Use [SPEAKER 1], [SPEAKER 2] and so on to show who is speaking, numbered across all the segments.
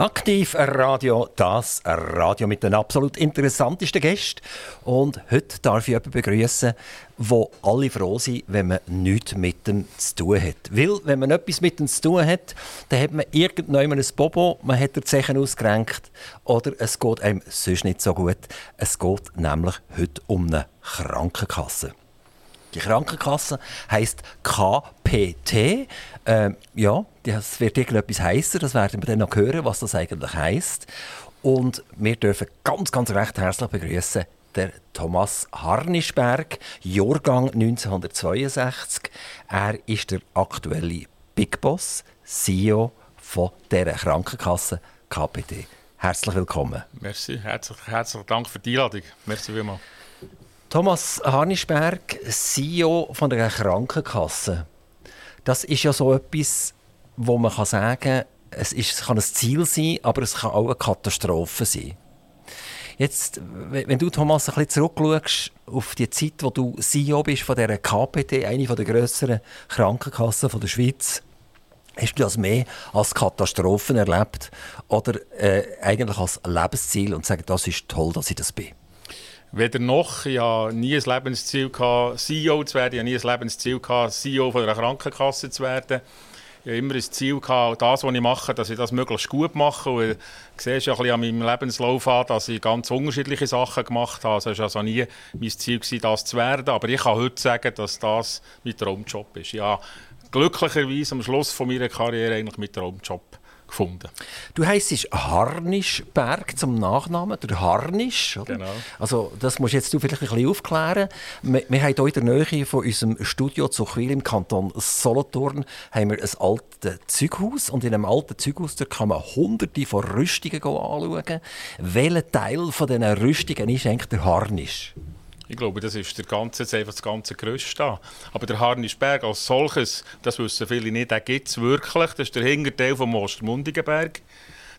[SPEAKER 1] Aktiv Radio, das Radio mit den absolut interessantesten Gästen. Und heute darf ich jemanden begrüßen, wo alle froh sind, wenn man nichts mit dem zu tun hat. Weil, wenn man etwas mit dem zu tun hat, dann hat man irgendwann ein Bobo, man hat die Zechen ausgerenkt oder es geht einem sonst nicht so gut. Es geht nämlich heute um eine Krankenkasse. Die Krankenkasse heisst KPT. Ähm, ja, das wird irgendetwas heißen. Das werden wir dann noch hören, was das eigentlich heisst. Und wir dürfen ganz, ganz recht herzlich begrüßen der Thomas Harnischberg, Jahrgang 1962. Er ist der aktuelle Big Boss, CEO von dieser Krankenkasse KPT. Herzlich willkommen.
[SPEAKER 2] Merci, herzlich, herzlichen Dank für die Einladung. Merci vielmals.
[SPEAKER 1] Thomas Harnischberg, CEO von der Krankenkasse. Das ist ja so etwas, wo man kann sagen kann, es, ist, es kann ein Ziel sein, aber es kann auch eine Katastrophe sein. Jetzt, wenn du, Thomas, ein bisschen zurückschaust auf die Zeit, wo du CEO bist von dieser KPT, eine der grösseren Krankenkassen der Schweiz, hast du das mehr als Katastrophen erlebt oder äh, eigentlich als Lebensziel und sagen, das ist toll, dass ich das bin?
[SPEAKER 2] Weder noch, ich hatte nie ein Lebensziel, CEO zu werden, ich hatte nie ein Lebensziel, CEO von einer Krankenkasse zu werden. Ich hatte immer ein Ziel, das, was ich mache, dass ich das möglichst gut mache. Und du siehst ja an meinem Lebenslauf an, dass ich ganz unterschiedliche Sachen gemacht habe. Also es war also nie mein Ziel, das zu werden. Aber ich kann heute sagen, dass das mein Traumjob ist. Ja, glücklicherweise am Schluss von meiner Karriere eigentlich mein Traumjob gefunden.
[SPEAKER 1] Du heisst Harnischberg zum Nachnamen, der Harnisch. Oder?
[SPEAKER 2] Genau.
[SPEAKER 1] Also das musst jetzt du vielleicht ein bisschen aufklären. Wir, wir haben hier in der Nähe von unserem Studio zu Zuchwil im Kanton Solothurn haben wir ein altes Zeughaus und in einem alten Zeughaus kann man hunderte von Rüstungen anschauen. Welcher Teil von diesen Rüstungen ist eigentlich der Harnisch?
[SPEAKER 2] Ich glaube, das ist der ganze, jetzt einfach das ganze Gerüst da. Aber der Harnisberg als solches, das wissen viele nicht, den gibt es wirklich. Das ist der Hinterteil vom Ostermundigenberg.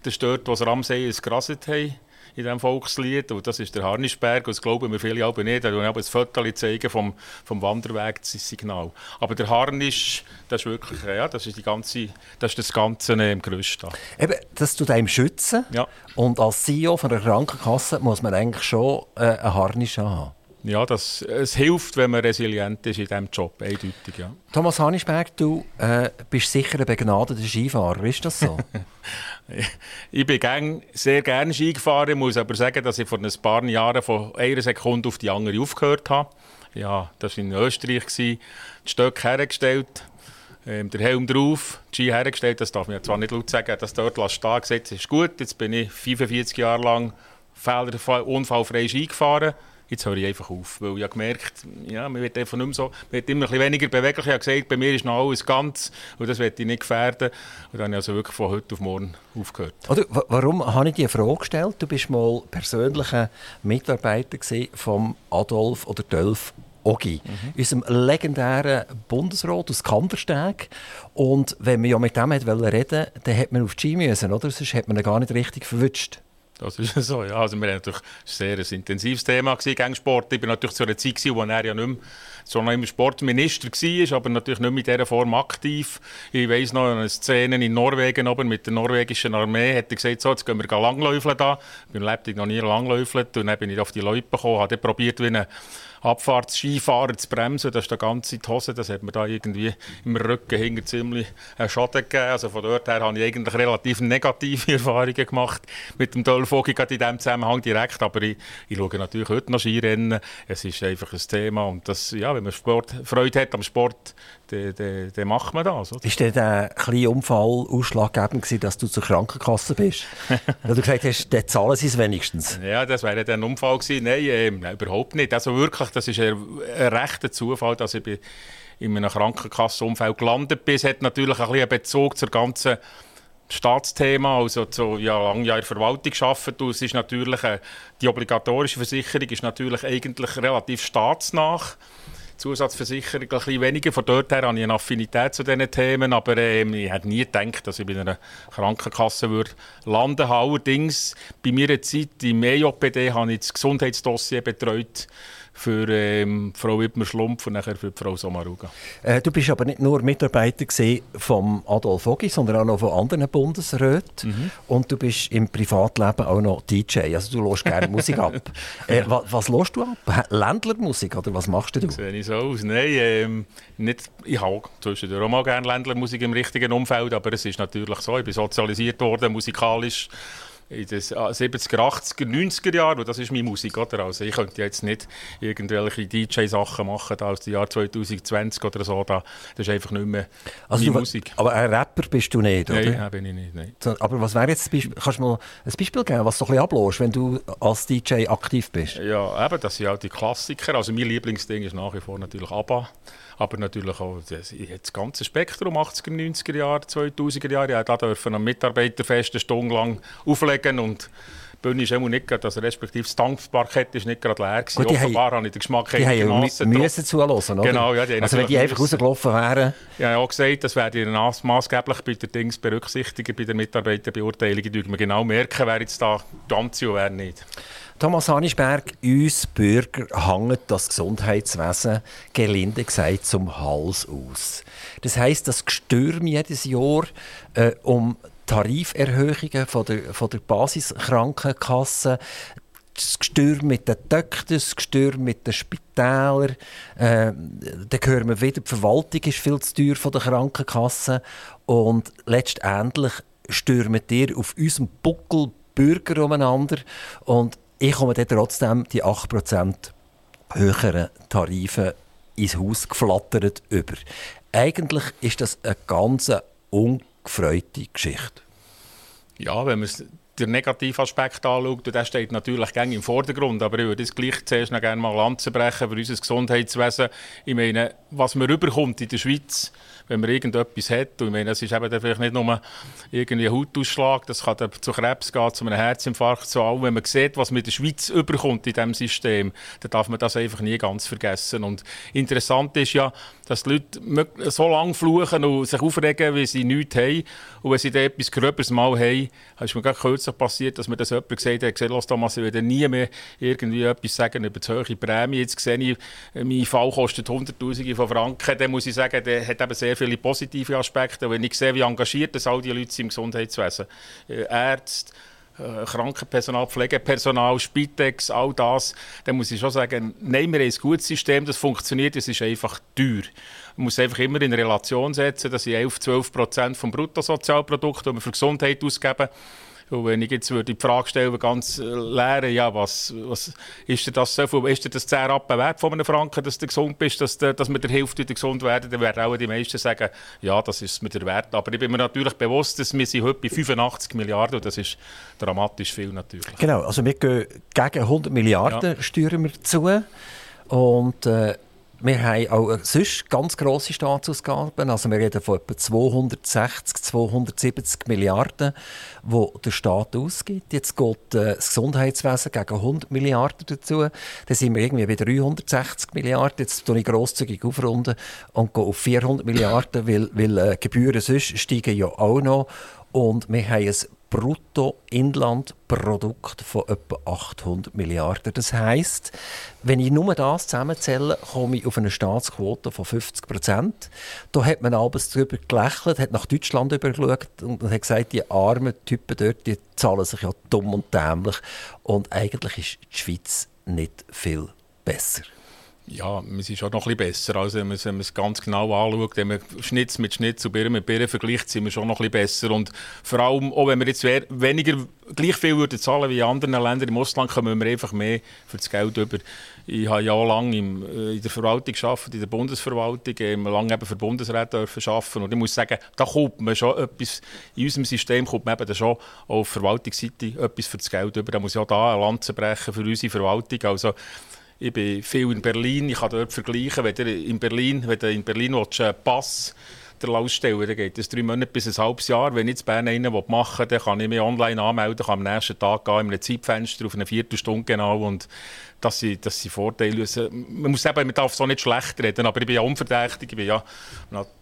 [SPEAKER 2] Das ist dort, wo sie am See gerasset haben in diesem Volkslied. Und das ist der Harnisberg. Und das glauben mir viele aber nicht. Da habe ein Foto zeigen vom, vom Wanderweg, das Signal. Aber der Harnisch, das ist wirklich, ja, das ist, die ganze, das, ist das Ganze im Gerüst da.
[SPEAKER 1] Eben, das tut einem schützen.
[SPEAKER 2] Ja.
[SPEAKER 1] Und als CEO von der Krankenkasse muss man eigentlich schon äh, einen Harnisch haben.
[SPEAKER 2] Ja, das, es hilft, wenn man resilient ist in diesem Job, eindeutig, ja.
[SPEAKER 1] Thomas Hanisberg, du äh, bist sicher ein begnadeter Skifahrer, ist das so?
[SPEAKER 2] ich bin gern, sehr gerne Ski gefahren, muss aber sagen, dass ich vor ein paar Jahren von einer Sekunde auf die andere aufgehört habe. Ja, das war in Österreich, die Stöcke hergestellt, ähm, der Helm drauf, die Ski hergestellt, das darf man zwar nicht laut sagen, dass dort stehen gesetzt ist gut, jetzt bin ich 45 Jahre lang unfallfrei Ski gefahren jetzt höre ich einfach auf. Weil ich habe gemerkt, ja, man wird einfach nicht so, man wird immer ein weniger beweglich. Ich habe gesagt, bei mir ist noch alles ganz und das werde ich nicht gefährden. Und dann habe ich also wirklich von heute auf morgen aufgehört.
[SPEAKER 1] Oder, warum habe ich dir eine Frage gestellt? Du bist mal persönlicher Mitarbeiter von Adolf oder Dölf Ogi, mhm. unserem legendären Bundesrat aus Kandersteg. Und wenn man ja mit dem reden wollte, dann hätte man auf die Ski müssen, oder? Sonst hätte man ihn gar nicht richtig verwünscht.
[SPEAKER 2] Das ist so, ja. Also wir haben natürlich sehr ein intensives Thema gegen Sport. Ich war natürlich zu einer Zeit, wo er ja nicht mehr so noch immer Sportminister war, aber natürlich nicht mit dieser Form aktiv. Ich weiss noch eine Szene in Norwegen oben mit der norwegischen Armee. Hat er gesagt, so, jetzt gehen wir langläufeln da. Ich bin lebtig noch nie langläufelt und dann bin ich auf die Leute gekommen, habe probiert, wie eine Abfahrtsskifahrer zu bremsen. Das ist der ganze Hose. Das hat mir da irgendwie im Rücken hinter ziemlich einen Schaden gegeben. Also von dort her habe ich eigentlich relativ negative Erfahrungen gemacht mit dem Dolphogi gerade in diesem Zusammenhang direkt. Aber ich, ich schaue natürlich heute noch Skirennen. Es ist einfach ein Thema und das, ja, wenn man Sport, Freude hat am Sport, dann, dann, dann macht man das. Oder?
[SPEAKER 1] Ist denn der kleine Unfall ausschlaggebend gewesen, dass du zur Krankenkasse bist? Weil du gesagt hast, dann zahlen sie es wenigstens.
[SPEAKER 2] Ja, das wäre dann ein Unfall gewesen. Nein, äh, überhaupt nicht. Also wirklich, das ist ein, ein rechter Zufall, dass ich in einem Krankenkassenumfeld gelandet bin. Es hat natürlich ein bisschen einen Bezug zur ganzen Staatsthema, also so ja, lange Jahre Verwaltung gearbeitet. es ist natürlich, äh, die obligatorische Versicherung ist natürlich eigentlich relativ staatsnah Zusatzversicherung ein bisschen weniger. Von dort her habe ich eine Affinität zu diesen Themen, aber äh, ich hätte nie gedacht, dass ich bei einer Krankenkasse würde landen würde. Allerdings, bei meiner Zeit im EJPD habe ich das Gesundheitsdossier betreut für ähm, Frau Wittmer-Schlumpf und nachher für Frau Sommaruga.
[SPEAKER 1] Äh, du bist aber nicht nur Mitarbeiter von Adolf Ogi, sondern auch noch von anderen Bundesräten. Mhm. Und du bist im Privatleben auch noch DJ. Also du hörst gerne Musik ab. Äh, was, was hörst du ab? Ländlermusik oder was machst du?
[SPEAKER 2] Sehe ich so aus? Nein, ähm, nicht, ich habe zwischendurch auch mal gerne Ländlermusik im richtigen Umfeld, aber es ist natürlich so, ich bin sozialisiert worden musikalisch in den 70er, 80er, 90er Jahren, und das ist meine Musik, oder? Also ich könnte jetzt nicht irgendwelche DJ-Sachen machen da aus dem Jahr 2020 oder so, da, das ist einfach nicht mehr
[SPEAKER 1] also
[SPEAKER 2] meine
[SPEAKER 1] du,
[SPEAKER 2] Musik.
[SPEAKER 1] Aber ein Rapper bist du nicht, oder?
[SPEAKER 2] Nein, bin ich nicht, nein.
[SPEAKER 1] Aber was wäre jetzt, Beispiel, kannst du mal ein Beispiel geben, was du ein bisschen ablässt, wenn du als DJ aktiv bist?
[SPEAKER 2] Ja, eben, das sind auch die Klassiker, also mein Lieblingsding ist nach wie vor natürlich ABBA, aber natürlich auch das, das ganze Spektrum, 80er, 90er Jahre, 2000er Jahre. Ja, da dürfen am Mitarbeiterfest eine Stunde lang auflegen und die Bühne ist nicht gerade, also respektive das Dampfparkett ist nicht gerade leer gewesen.
[SPEAKER 1] Gut,
[SPEAKER 2] Offenbar habe ich den Geschmack
[SPEAKER 1] Die haben ja müssen zuhören, oder?
[SPEAKER 2] Genau, ja,
[SPEAKER 1] also wenn die einfach rausgelaufen wären...
[SPEAKER 2] Ja, ich habe auch gesagt, das werde ich maßgeblich bei den Dings berücksichtigen, bei der Mitarbeiterbeurteilung. Da man genau merken, wer jetzt da ganz und wer nicht.
[SPEAKER 1] Thomas Hanisberg, uns Bürger hängt das Gesundheitswesen, gelinde gesagt, zum Hals aus. Das heisst, das Gestürm jedes Jahr äh, um Tariferhöhungen von der, von der Basiskrankenkasse, das Gestürm mit den Doktoren, das Gestürm mit den Spitälern. Äh, dann hören wir wieder, die Verwaltung ist viel zu teuer von der Krankenkasse. Und letztendlich stürmen ihr auf unserem Buckel Bürger umeinander. Und ich komme dann trotzdem die 8% höheren Tarife ins Haus geflattert über. Eigentlich ist das eine ganz ungefreute Geschichte.
[SPEAKER 2] Ja, wenn man den negativen Aspekt anschaut, der steht natürlich gerne im Vordergrund, aber ich würde es gleich zuerst noch gerne mal Lanzen brechen für unser Gesundheitswesen. Ich meine, was man rüberkommt in der Schweiz, wenn man irgendetwas hat. Und ich meine, es ist eben vielleicht nicht nur irgendwie ein Hautausschlag, das kann zu Krebs gehen, zu einem Herzinfarkt, zu allem. Wenn man sieht, was in der Schweiz überkommt in diesem System, dann darf man das einfach nie ganz vergessen. Und interessant ist ja, dass die Leute so lange fluchen und sich aufregen, wie sie nichts haben. Und wenn sie dann etwas Gröberes mal haben, ist mir gerade kürzlich passiert, dass mir das jemand gesagt hat, gesagt, Thomas, ich werde nie mehr irgendwie etwas sagen über die hohe Prämie. Jetzt sehe ich, mein Fall kostet Hunderttausende von Franken. Dann muss ich sagen, der hat eben sehr viele positive Aspekte. Wenn ich sehe, wie engagiert das all die Leute sind im Gesundheitswesen, äh, Ärzte, äh, Krankenpersonal, Pflegepersonal, Spitex, all das, dann muss ich schon sagen, nein, wir ein gutes System, das funktioniert, es ist einfach teuer. Man muss einfach immer in Relation setzen, dass ich 11, 12 Prozent vom Bruttosozialprodukt, das wir für Gesundheit ausgeben, und wenn ich jetzt würde die Frage stellen, ganz äh, leer, ja, was, was ist das so ist dir das 10 Rappen wert von einem Franken, dass du gesund bist, dass, dass wir dir hilft, wieder gesund werden, dann werden auch die meisten sagen, ja, das ist mir der Wert. Aber ich bin mir natürlich bewusst, dass wir sind heute bei 85 Milliarden und das ist dramatisch viel natürlich.
[SPEAKER 1] Genau, also wir gehen gegen 100 Milliarden ja. steuern wir zu und äh, wir haben auch sonst ganz grosse Staatsausgaben. Also wir reden von etwa 260, 270 Milliarden, die der Staat ausgibt. Jetzt geht äh, das Gesundheitswesen gegen 100 Milliarden dazu. Dann sind wir irgendwie bei 360 Milliarden. Jetzt tue ich grosszügig aufrunden und gehe auf 400 Milliarden, weil, weil äh, Gebühren sonst steigen ja auch noch. Und wir haben ein Bruttoinlandprodukt von etwa 800 Milliarden. Das heißt, wenn ich nur das zusammenzähle, komme ich auf eine Staatsquote von 50 Prozent. Da hat man abends darüber gelächelt, hat nach Deutschland übergeschaut und hat gesagt, die armen Typen dort, die zahlen sich ja dumm und dämlich. Und eigentlich ist die Schweiz nicht viel besser.
[SPEAKER 2] Ja, wir sind schon noch ein bisschen besser. Also, wenn man es ganz genau anschaut, wenn man Schnitz mit Schnitz und Birnen mit Birnen vergleicht, sind wir schon noch ein bisschen besser. Und vor allem, auch wenn wir jetzt weniger, gleich viel würden zahlen wie in anderen Ländern im Ausland, kommen wir einfach mehr für das Geld über. Ich habe jahrelang im, äh, in der Verwaltung gearbeitet, in der Bundesverwaltung, äh, lange eben für Bundesräte arbeiten Und ich muss sagen, da kommt man schon etwas, in unserem System kommt man eben schon auf Verwaltungsseite etwas für das Geld über. Da muss auch da eine Lanze brechen für unsere Verwaltung. Also, ich bin viel in Berlin, ich kann dort vergleichen, wenn du in Berlin, wenn du in Berlin willst, einen Pass ausstellen. Dann geht es drei Monate bis ein halbes Jahr. Wenn ich jetzt Bern einen machen will, dann kann ich mich online anmelden, kann am nächsten Tag gehen, in einem Zeitfenster auf eine Viertelstunde genau und das sind, das sind Vorteile. Man muss eben, man darf so nicht schlecht reden, aber ich bin ja unverdächtig, ich bin ja,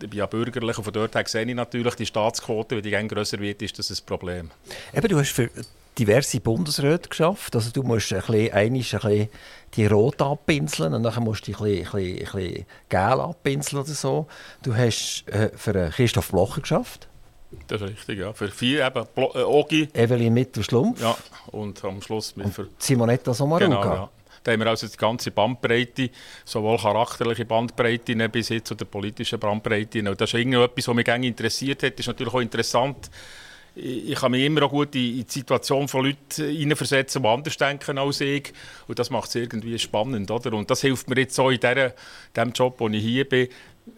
[SPEAKER 2] ich bin ja bürgerlich und von dort her sehe ich natürlich die Staatsquote, wenn die gerne grösser wird, ist das ein Problem.
[SPEAKER 1] Eben, du hast für diverse Bundesräte geschafft, also du musst ein bisschen, ein bisschen die rot abpinseln und dann musst du ein bisschen, ein bisschen, ein bisschen gel abpinseln oder so. Du hast äh, für Christoph Blocher geschafft.
[SPEAKER 2] Das ist richtig, ja. Für vier eben äh, Ogi.
[SPEAKER 1] Evelyn Mittelschlumpf.
[SPEAKER 2] Ja, und am Schluss mit
[SPEAKER 1] für Simonetta Sommaruga. Genau, ja.
[SPEAKER 2] Da haben wir also die ganze Bandbreite, sowohl charakterliche Bandbreite bis hin zu der politischen Bandbreite. Und das ist irgendetwas, was mich gerne interessiert hat. Das ist natürlich auch interessant. Ich kann mich immer auch gut in die Situation von Leuten hineinversetzen, die anders denken als ich. Und das macht es irgendwie spannend. Oder? Und das hilft mir jetzt auch in dem Job, wo ich hier bin,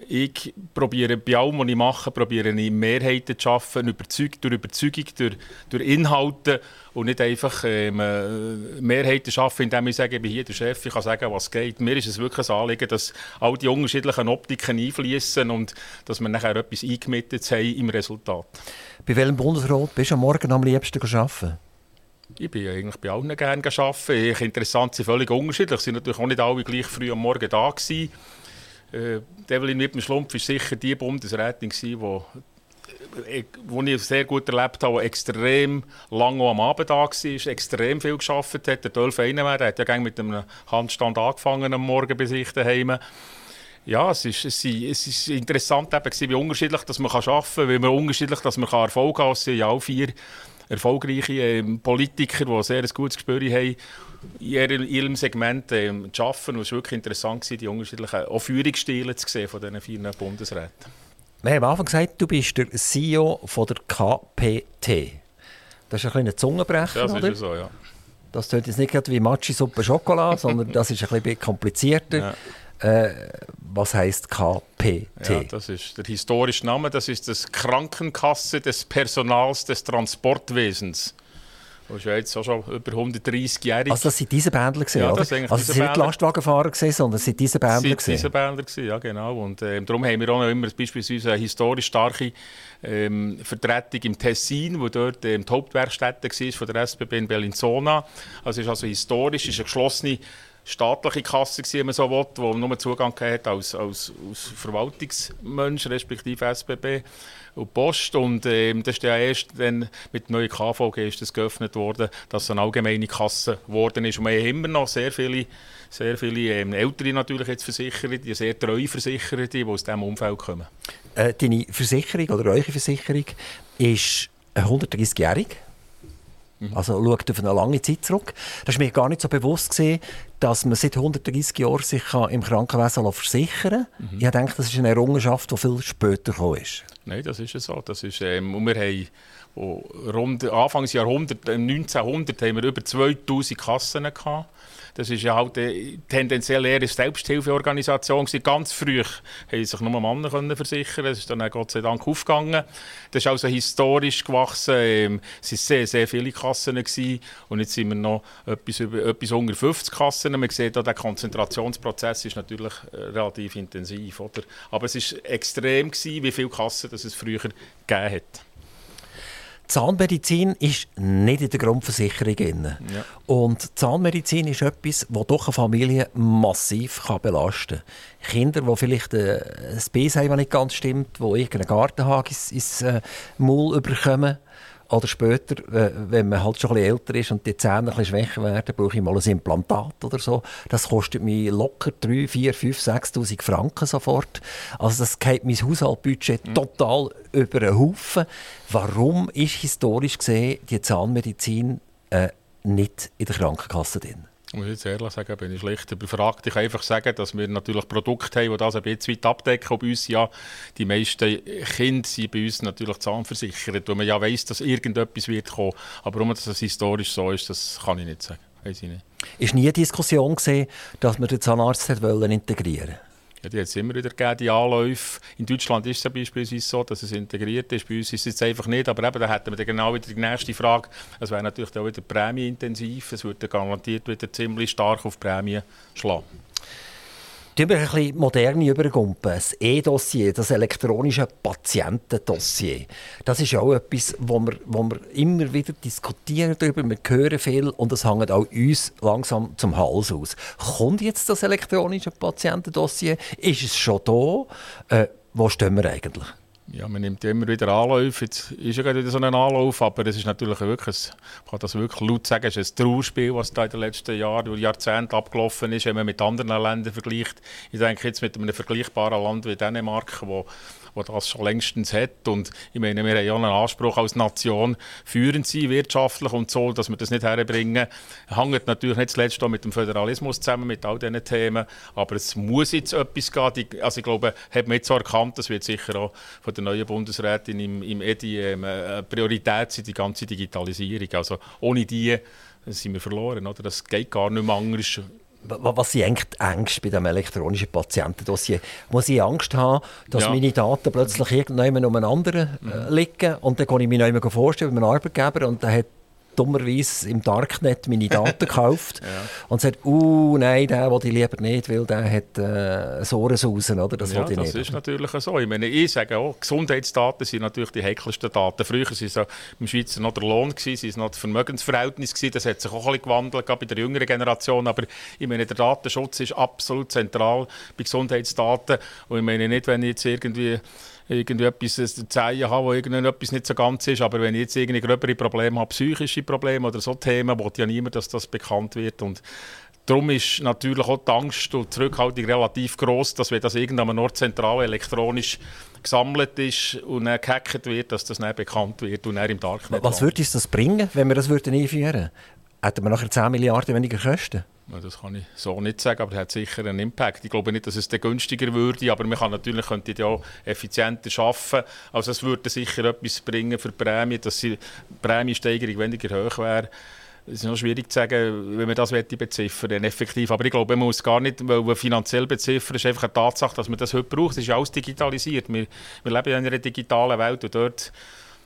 [SPEAKER 2] ich probiere bei allem, was ich mache, probiere ich Mehrheiten zu schaffen, überzeugt, durch Überzeugung, durch, durch Inhalte und nicht einfach ähm, äh, Mehrheiten schaffen, indem ich sage, ich bin hier der Chef, ich kann sagen, was geht. Mir ist es wirklich ein Anliegen, dass all die unterschiedlichen Optiken einfließen und dass wir nachher etwas eingemittet haben im Resultat.
[SPEAKER 1] Bei welchem Bundesrat bist du am Morgen am liebsten arbeiten?
[SPEAKER 2] Ich bin eigentlich bei allen gerne arbeiten. Interessant sind völlig unterschiedlich. Es sind natürlich auch nicht alle gleich früh am Morgen da gewesen. Äh, Evelyn mit dem Schlumpf war sicher die Bundesrätin, die äh, wo ich sehr gut erlebt habe, extrem lange am Abend da war, extrem viel gearbeitet hat. Der Dolph der hat ja mit einem Handstand angefangen am Morgen bei sich daheim. Ja, es ist, es ist, es ist interessant, eben, wie unterschiedlich dass man arbeiten kann, wie man unterschiedlich dass man Erfolg haben kann. Es sind ja auch vier erfolgreiche äh, Politiker, die sehr ein gutes Gespür haben in ihrem Segment äh, zu arbeiten. Und es war wirklich interessant, die unterschiedlichen auch Führungsstile zu sehen von diesen vier Bundesräten.
[SPEAKER 1] Wir haben am Anfang gesagt, du bist der CEO von der KPT. Das ist ein kleiner Zungenbrecher,
[SPEAKER 2] Das
[SPEAKER 1] oder?
[SPEAKER 2] ist so, ja.
[SPEAKER 1] Das klingt jetzt nicht wie Matschi-Suppe Schokolade, sondern das ist ein bisschen komplizierter. Ja. Äh, was heißt KPT?
[SPEAKER 2] Ja, das ist der historische Name. Das ist das Krankenkasse des Personals des Transportwesens. Das ist ja jetzt auch schon über 130 Jahre.
[SPEAKER 1] Also das sind diese Bändler gesehen, ja?
[SPEAKER 2] Das
[SPEAKER 1] also das sind nicht Lastwagenfahrer gesehen, sondern das sind diese Bändler
[SPEAKER 2] gesehen. diese Bändler gesehen, ja genau. Und äh, darum haben wir auch noch immer beispielsweise eine historisch starke ähm, Vertretung im Tessin, wo dort ähm, die Hauptwerkstätte war von der SBB in Bellinzona. Also es ist also historisch, ist eine geschlossene staatliche Kasse, wenn man so will, wo man nur Zugang hat als, als, als Verwaltungsmensch, respektive SBB und Post. Und ähm, das ist ja erst dann mit der neuen KVG ist das geöffnet worden, dass es eine allgemeine Kasse geworden ist. Und wir haben immer noch sehr viele, sehr viele ähm, Ältere natürlich jetzt Versicherte, die sehr treue Versicherte, die aus diesem Umfeld kommen.
[SPEAKER 1] Äh, deine Versicherung oder eure Versicherung ist 130-jährig. Mhm. Also schaut auf eine lange Zeit zurück. Das war mir gar nicht so bewusst, gewesen, dass man seit 130 Jahren sich im Krankenwesen versichern kann. Mhm. Ich denke, das ist eine Errungenschaft, die viel später gekommen ist.
[SPEAKER 2] Nein, das ist so. Das ist, ähm, wir haben rund Anfangsjahrhundert, 1900, haben wir über 2000 Kassen gehabt. Das ist ja halt eine tendenziell eher eine Selbsthilfeorganisation. Ganz früh haben sich nur Männer können versichern. Das ist dann Gott sei Dank aufgegangen. Das ist also historisch gewachsen. Ähm, es waren sehr, sehr viele Kassen gewesen. und jetzt sind wir noch etwas, über, etwas unter 50 Kassen. Man sieht, der Konzentrationsprozess ist natürlich äh, relativ intensiv. Oder? Aber es war extrem, gewesen, wie viele Kassen es früher gegeben hat.
[SPEAKER 1] Zahnmedizin ist nicht in der Grundversicherung drin. Ja. Und Zahnmedizin ist etwas, das doch eine Familie massiv kann belasten kann. Kinder, die vielleicht äh, ein Biss haben, das nicht ganz stimmt, die irgendeinen Gartenhag ins, ins äh, Maul überkommen, oder später, wenn man halt schon ein bisschen älter ist und die Zähne ein bisschen schwächer werden, brauche ich mal ein Implantat oder so. Das kostet mich locker 3, 4, 5, 6'000 Franken sofort. Also das geht mein Haushaltbudget mhm. total über den Haufen. Warum ist historisch gesehen die Zahnmedizin äh, nicht in der Krankenkasse drin?
[SPEAKER 2] Ich muss jetzt ehrlich sagen, bin ich schlecht überfragt. Ich kann einfach sagen, dass wir natürlich Produkte haben, die das ein bisschen weit abdecken. bei uns ja die meisten Kinder sind bei uns natürlich zahnversichert, wo man ja weiss, dass irgendetwas wird kommen. Aber warum das historisch so ist, das kann ich nicht sagen. Weiss ich nicht.
[SPEAKER 1] Ist nie eine Diskussion gesehen, dass man den Zahnarzt integrieren wollte?
[SPEAKER 2] Ja, die hat es immer wieder gegeben, die Anläufe. In Deutschland ist es beispielsweise so, dass es integriert ist. Bei uns ist es einfach nicht. Aber eben, da hätten wir dann genau wieder die nächste Frage. Es wäre natürlich auch wieder prämienintensiv. Es würde garantiert wieder ziemlich stark auf Prämien schlagen.
[SPEAKER 1] Tun wir ein bisschen moderne übergumpen. Das E-Dossier, das elektronische Patientendossier. Das ist auch etwas, wo wir, wo wir immer wieder diskutieren darüber. Wir hören viel und es hängt auch uns langsam zum Hals aus. Kommt jetzt das elektronische Patientendossier? Ist es schon da? Äh, wo stehen wir eigentlich?
[SPEAKER 2] Ja, man nimmt immer wieder Anläufe. Jetzt ist ja gerade wieder so ein Anlauf, aber es ist natürlich wirklich, ein, kann das wirklich laut sagen, es ist ein Trauerspiel, was da in den letzten Jahren Jahrzehnten abgelaufen ist, wenn man mit anderen Ländern vergleicht. Ich denke jetzt mit einem vergleichbaren Land wie Dänemark, wo der das schon längstens hat. Und ich meine, wir haben ja einen Anspruch als Nation, führend sein, wirtschaftlich und so, dass wir das nicht herbringen. Hängt natürlich nicht zuletzt auch mit dem Föderalismus zusammen, mit all diesen Themen. Aber es muss jetzt etwas gehen. Also ich glaube, hat man jetzt so erkannt, das wird sicher auch von der neuen Bundesrätin im, im EDI ähm, eine Priorität sein, die ganze Digitalisierung. Also ohne die sind wir verloren. Oder? Das geht gar nicht mehr anders.
[SPEAKER 1] Was sind eigentlich die Ängste bei dem elektronischen Patientendossier? Muss ich Angst haben, dass ja. meine Daten plötzlich irgendjemand um einen anderen äh, mhm. liegen und dann kann ich mich noch immer vorstellen bei einem Arbeitgeber und der hat dummerweise im Darknet meine Daten gekauft ja. und sagt, uh, nein, der will ich lieber nicht, weil der hat äh, Sohrensausen, oder?
[SPEAKER 2] Das, ja, das nicht. ist natürlich so. Ich meine, ich sage auch, Gesundheitsdaten sind natürlich die heikelsten Daten. Früher waren es im Schweizer noch der Lohn, gewesen, es noch das Vermögensverhältnis, gewesen. das hat sich auch ein bisschen gewandelt, gerade bei der jüngeren Generation, aber ich meine, der Datenschutz ist absolut zentral bei Gesundheitsdaten und ich meine nicht, wenn ich jetzt irgendwie irgendwie etwas zu zeigen habe, wo irgendetwas nicht so ganz ist. Aber wenn ich jetzt irgendwie gröbere Probleme habe, psychische Probleme oder so Themen, will ja niemand, dass das bekannt wird. Und darum ist natürlich auch die Angst und die Zurückhaltung relativ groß, dass wenn das irgendwann Ort zentral elektronisch gesammelt ist und dann gehackt wird, dass das nicht bekannt wird und dann im Darknet
[SPEAKER 1] Was würde uns das bringen, wenn wir das einführen würden? Hätten wir nachher 10 Milliarden weniger Kosten?
[SPEAKER 2] Das kann ich so nicht sagen, aber es hat sicher einen Impact. Ich glaube nicht, dass es günstiger würde, aber man kann natürlich könnte ja auch effizienter arbeiten. Also es würde sicher etwas bringen für die Prämie, dass die Prämiensteigerung weniger hoch wäre. Es ist noch schwierig zu sagen, wenn man das beziffern effektiv. Aber ich glaube, man muss gar nicht weil finanziell beziffern. Es ist einfach eine Tatsache, dass man das heute braucht. Es ist alles digitalisiert. Wir, wir leben in einer digitalen Welt und dort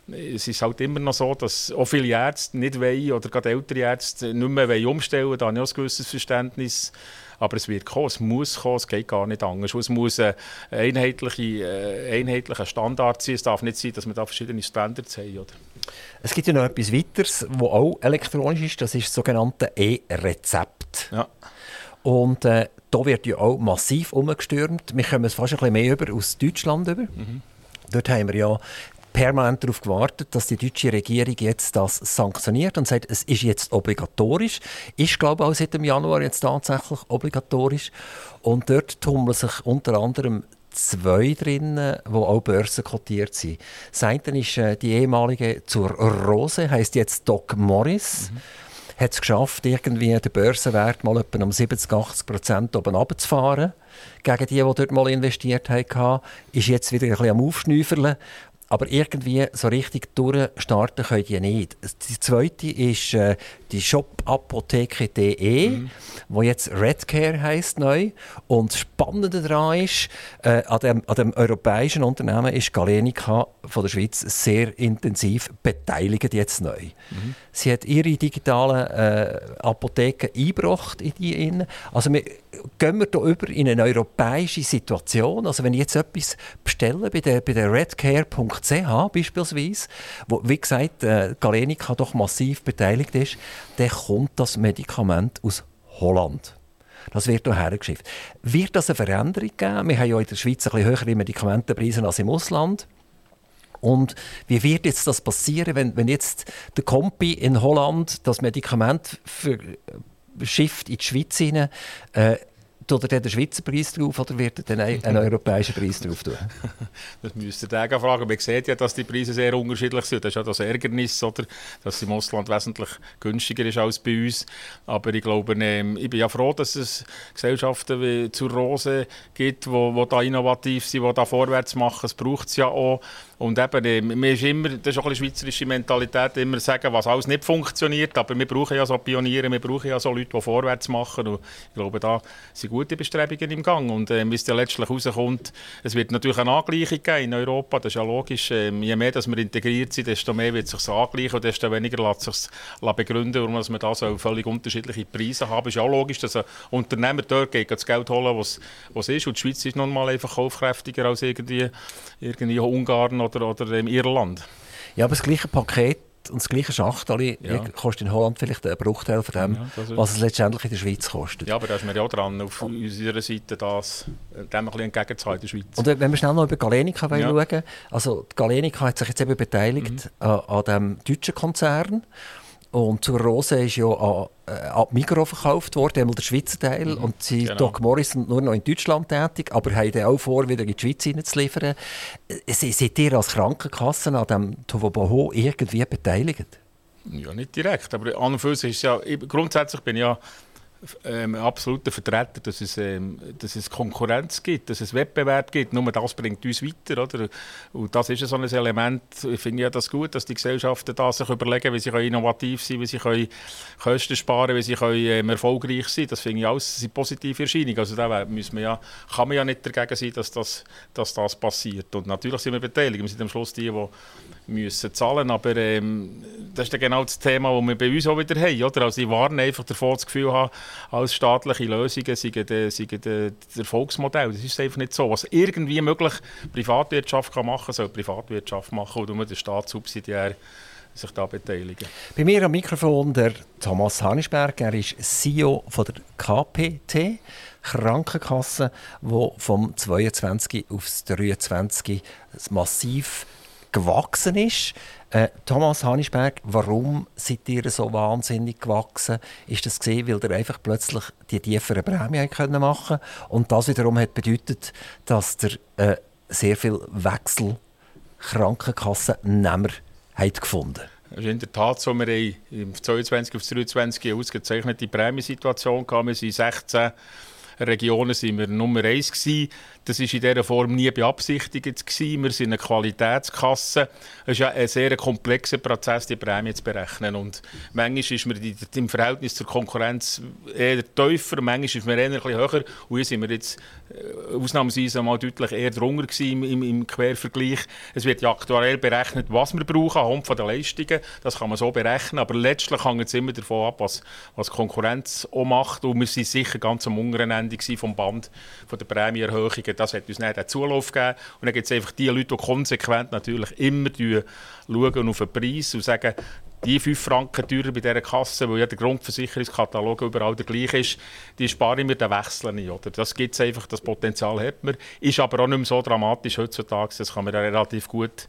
[SPEAKER 2] es ist halt immer noch so, dass auch viele Ärzte nicht wollen, oder gerade ältere Ärzte nicht mehr wollen umstellen. Da habe ich auch ein gewisses Verständnis. Aber es wird kommen, es muss kommen, es geht gar nicht anders. Es muss ein einheitliche, äh, einheitlicher Standard sein. Es darf nicht sein, dass wir da verschiedene Standards haben. Oder?
[SPEAKER 1] Es gibt ja noch etwas weiteres, das auch elektronisch ist. Das ist das sogenannte E-Rezept. Ja. Und äh, da wird ja auch massiv umgestürmt. Wir kommen es fast ein bisschen mehr über aus Deutschland über. Mhm. Dort haben wir ja permanent darauf gewartet, dass die deutsche Regierung jetzt das sanktioniert und sagt, es ist jetzt obligatorisch. Ist, glaube ich, auch seit dem Januar jetzt tatsächlich obligatorisch. Und dort tummeln sich unter anderem zwei drinnen, die auch börsenkotiert sind. Das eine ist äh, die ehemalige zur Rose, heißt jetzt Doc Morris. Mhm. Hat es geschafft, irgendwie den Börsenwert mal etwa um 70, 80 Prozent oben runterzufahren. Gegen die, die dort mal investiert haben, ist jetzt wieder ein bisschen am Aufschnüffeln. Aber irgendwie so richtig durchstarten können die nicht. Die zweite ist äh, die shopapotheke.de, mhm. wo jetzt Redcare heißt neu. Und das Spannende daran ist, äh, an, dem, an dem europäischen Unternehmen ist Galenica von der Schweiz sehr intensiv beteiligt jetzt neu. Mhm. Sie hat ihre digitalen äh, Apotheken eingebracht in die in. Also wir, gehen wir hier über in eine europäische Situation. Also wenn ich jetzt etwas bestelle bei der, bei der redcare.ch beispielsweise, wo wie gesagt äh, Galenica doch massiv beteiligt ist, dann kommt das Medikament aus Holland. Das wird hier hergeschifft. Wird das eine Veränderung geben? Wir haben ja in der Schweiz ein bisschen höhere Medikamentenpreise als im Ausland. Und wie wird jetzt das passieren, wenn, wenn jetzt der Kompi in Holland das Medikament verschifft in die Schweiz hinein? Äh, Tut er den Schweizer Preis drauf oder wird er dann einen europäischen Preis drauf tun?
[SPEAKER 2] das müsst ihr den fragen. Man sieht ja, dass die Preise sehr unterschiedlich sind. Das ist ja das Ärgernis, oder? dass es im Ausland wesentlich günstiger ist als bei uns. Aber ich glaube, ähm, ich bin ja froh, dass es Gesellschaften wie zur Rose gibt, die da innovativ sind, die da vorwärts machen. Es braucht es ja auch. Und eben, äh, mir ist immer, das ist auch eine schweizerische Mentalität, immer sagen, was alles nicht funktioniert. Aber wir brauchen ja so Pioniere, wir brauchen ja so Leute, die vorwärts machen. Und ich glaube, da sind gute Bestrebungen im Gang. Und äh, wie es dann letztlich rauskommt, es wird natürlich eine Angleichung geben in Europa, das ist ja logisch. Äh, je mehr dass wir integriert sind, desto mehr wird es sich angleichen und desto weniger lässt es sich begründen, warum man da so völlig unterschiedliche Preise haben. Es ist ja logisch, dass ein Unternehmer dort geht, das Geld holen, was es ist. Und die Schweiz ist nun mal einfach kaufkräftiger als irgendwie, irgendwie Ungarn oder, oder ähm, Irland.
[SPEAKER 1] Ja, aber das gleiche Paket und das gleiche Schachtel ja. kostet in Holland vielleicht einen Bruchteil von dem, ja, was es letztendlich in der Schweiz kostet.
[SPEAKER 2] Ja, aber da ist man ja dran, auf unserer Seite das äh, dem ein bisschen entgegenzuhalten in der Schweiz.
[SPEAKER 1] Und wenn wir schnell noch über Galenica ja. schauen, also die Galenica hat sich jetzt eben beteiligt mhm. an, an dem deutschen Konzern und zur Rose ist ja an, äh, an Migro verkauft worden, einmal der Schweizer Teil. Mhm, und sie, genau. Doc Morris, sind nur noch in Deutschland tätig, aber haben auch vor, wieder in die Schweiz hineinzuliefern. Äh, seid ihr als Krankenkasse an dem Tovoboho irgendwie beteiligt?
[SPEAKER 2] Ja, nicht direkt, aber an und für sich ist ja, grundsätzlich bin ich ja ähm, absoluter Vertreter, dass es, ähm, dass es Konkurrenz gibt, dass es Wettbewerb gibt. Nur das bringt uns weiter. Oder? Und das ist so ein Element, ich finde ja das gut, dass die Gesellschaften da sich überlegen, wie sie innovativ sein können, wie sie Kosten sparen können, wie sie ähm, erfolgreich sein können. Das finde ich alles eine positive Erscheinung. Also da müssen wir ja, kann man ja nicht dagegen sein, dass das, dass das passiert. Und natürlich sind wir beteiligt. Wir sind am Schluss die, die müssen zahlen aber ähm, das ist dann genau das Thema, das wir bei uns auch wieder haben. Oder? Also ich warne einfach davor, das Gefühl haben, als staatliche Lösungen seien das Erfolgsmodell. Das ist einfach nicht so. Was irgendwie möglich Privatwirtschaft kann machen kann, soll Privatwirtschaft machen und nur der Staat subsidiär sich da beteiligen.
[SPEAKER 1] Bei mir am Mikrofon der Thomas Hanisberg. Er ist CEO von der KPT, Krankenkasse, die vom 22 aufs 23 massiv gewachsen ist. Äh, Thomas Hanisberg, warum seid ihr so wahnsinnig gewachsen? Ist das gesehen, weil ihr einfach plötzlich die tieferen Prämien können machen und das wiederum hat bedeutet, dass ihr äh, sehr viel Wechsel Krankenkassennehmer gefunden.
[SPEAKER 2] Es ist in der Tat so, wir haben im 22 auf 23 eine ausgezeichnete Prämiensituation gehabt. Wir sind 16 Regionen sind wir Nummer eins gewesen. Das war in dieser Form nie beabsichtigt. Wir sind eine Qualitätskasse. Es ist ja ein sehr komplexer Prozess, die Prämie zu berechnen. Und manchmal ist man im Verhältnis zur Konkurrenz eher tiefer, manchmal ist man eher ein höher. Und hier sind wir jetzt äh, ausnahmsweise mal deutlich eher drunter im, im, im, Quervergleich. Es wird ja aktuell berechnet, was wir brauchen anhand der Leistungen. Das kann man so berechnen. Aber letztlich hängt es immer davon ab, was, was Konkurrenz auch macht. Und wir sind sicher ganz am unteren Ende vom Band von der Das hat uns nicht den Zulauf gegeben. Und dann gibt es einfach die Leute, die konsequent natürlich immer schauen auf den Preis und sagen, die 5 Franken teurer bei dieser Kasse, weil ja der Grundversicherungskatalog überall der gleiche ist, die sparen wir den Wechsel nicht. Oder? Das gibt es einfach, das Potenzial hat man. Ist aber auch nicht mehr so dramatisch heutzutage, das kann man ja relativ gut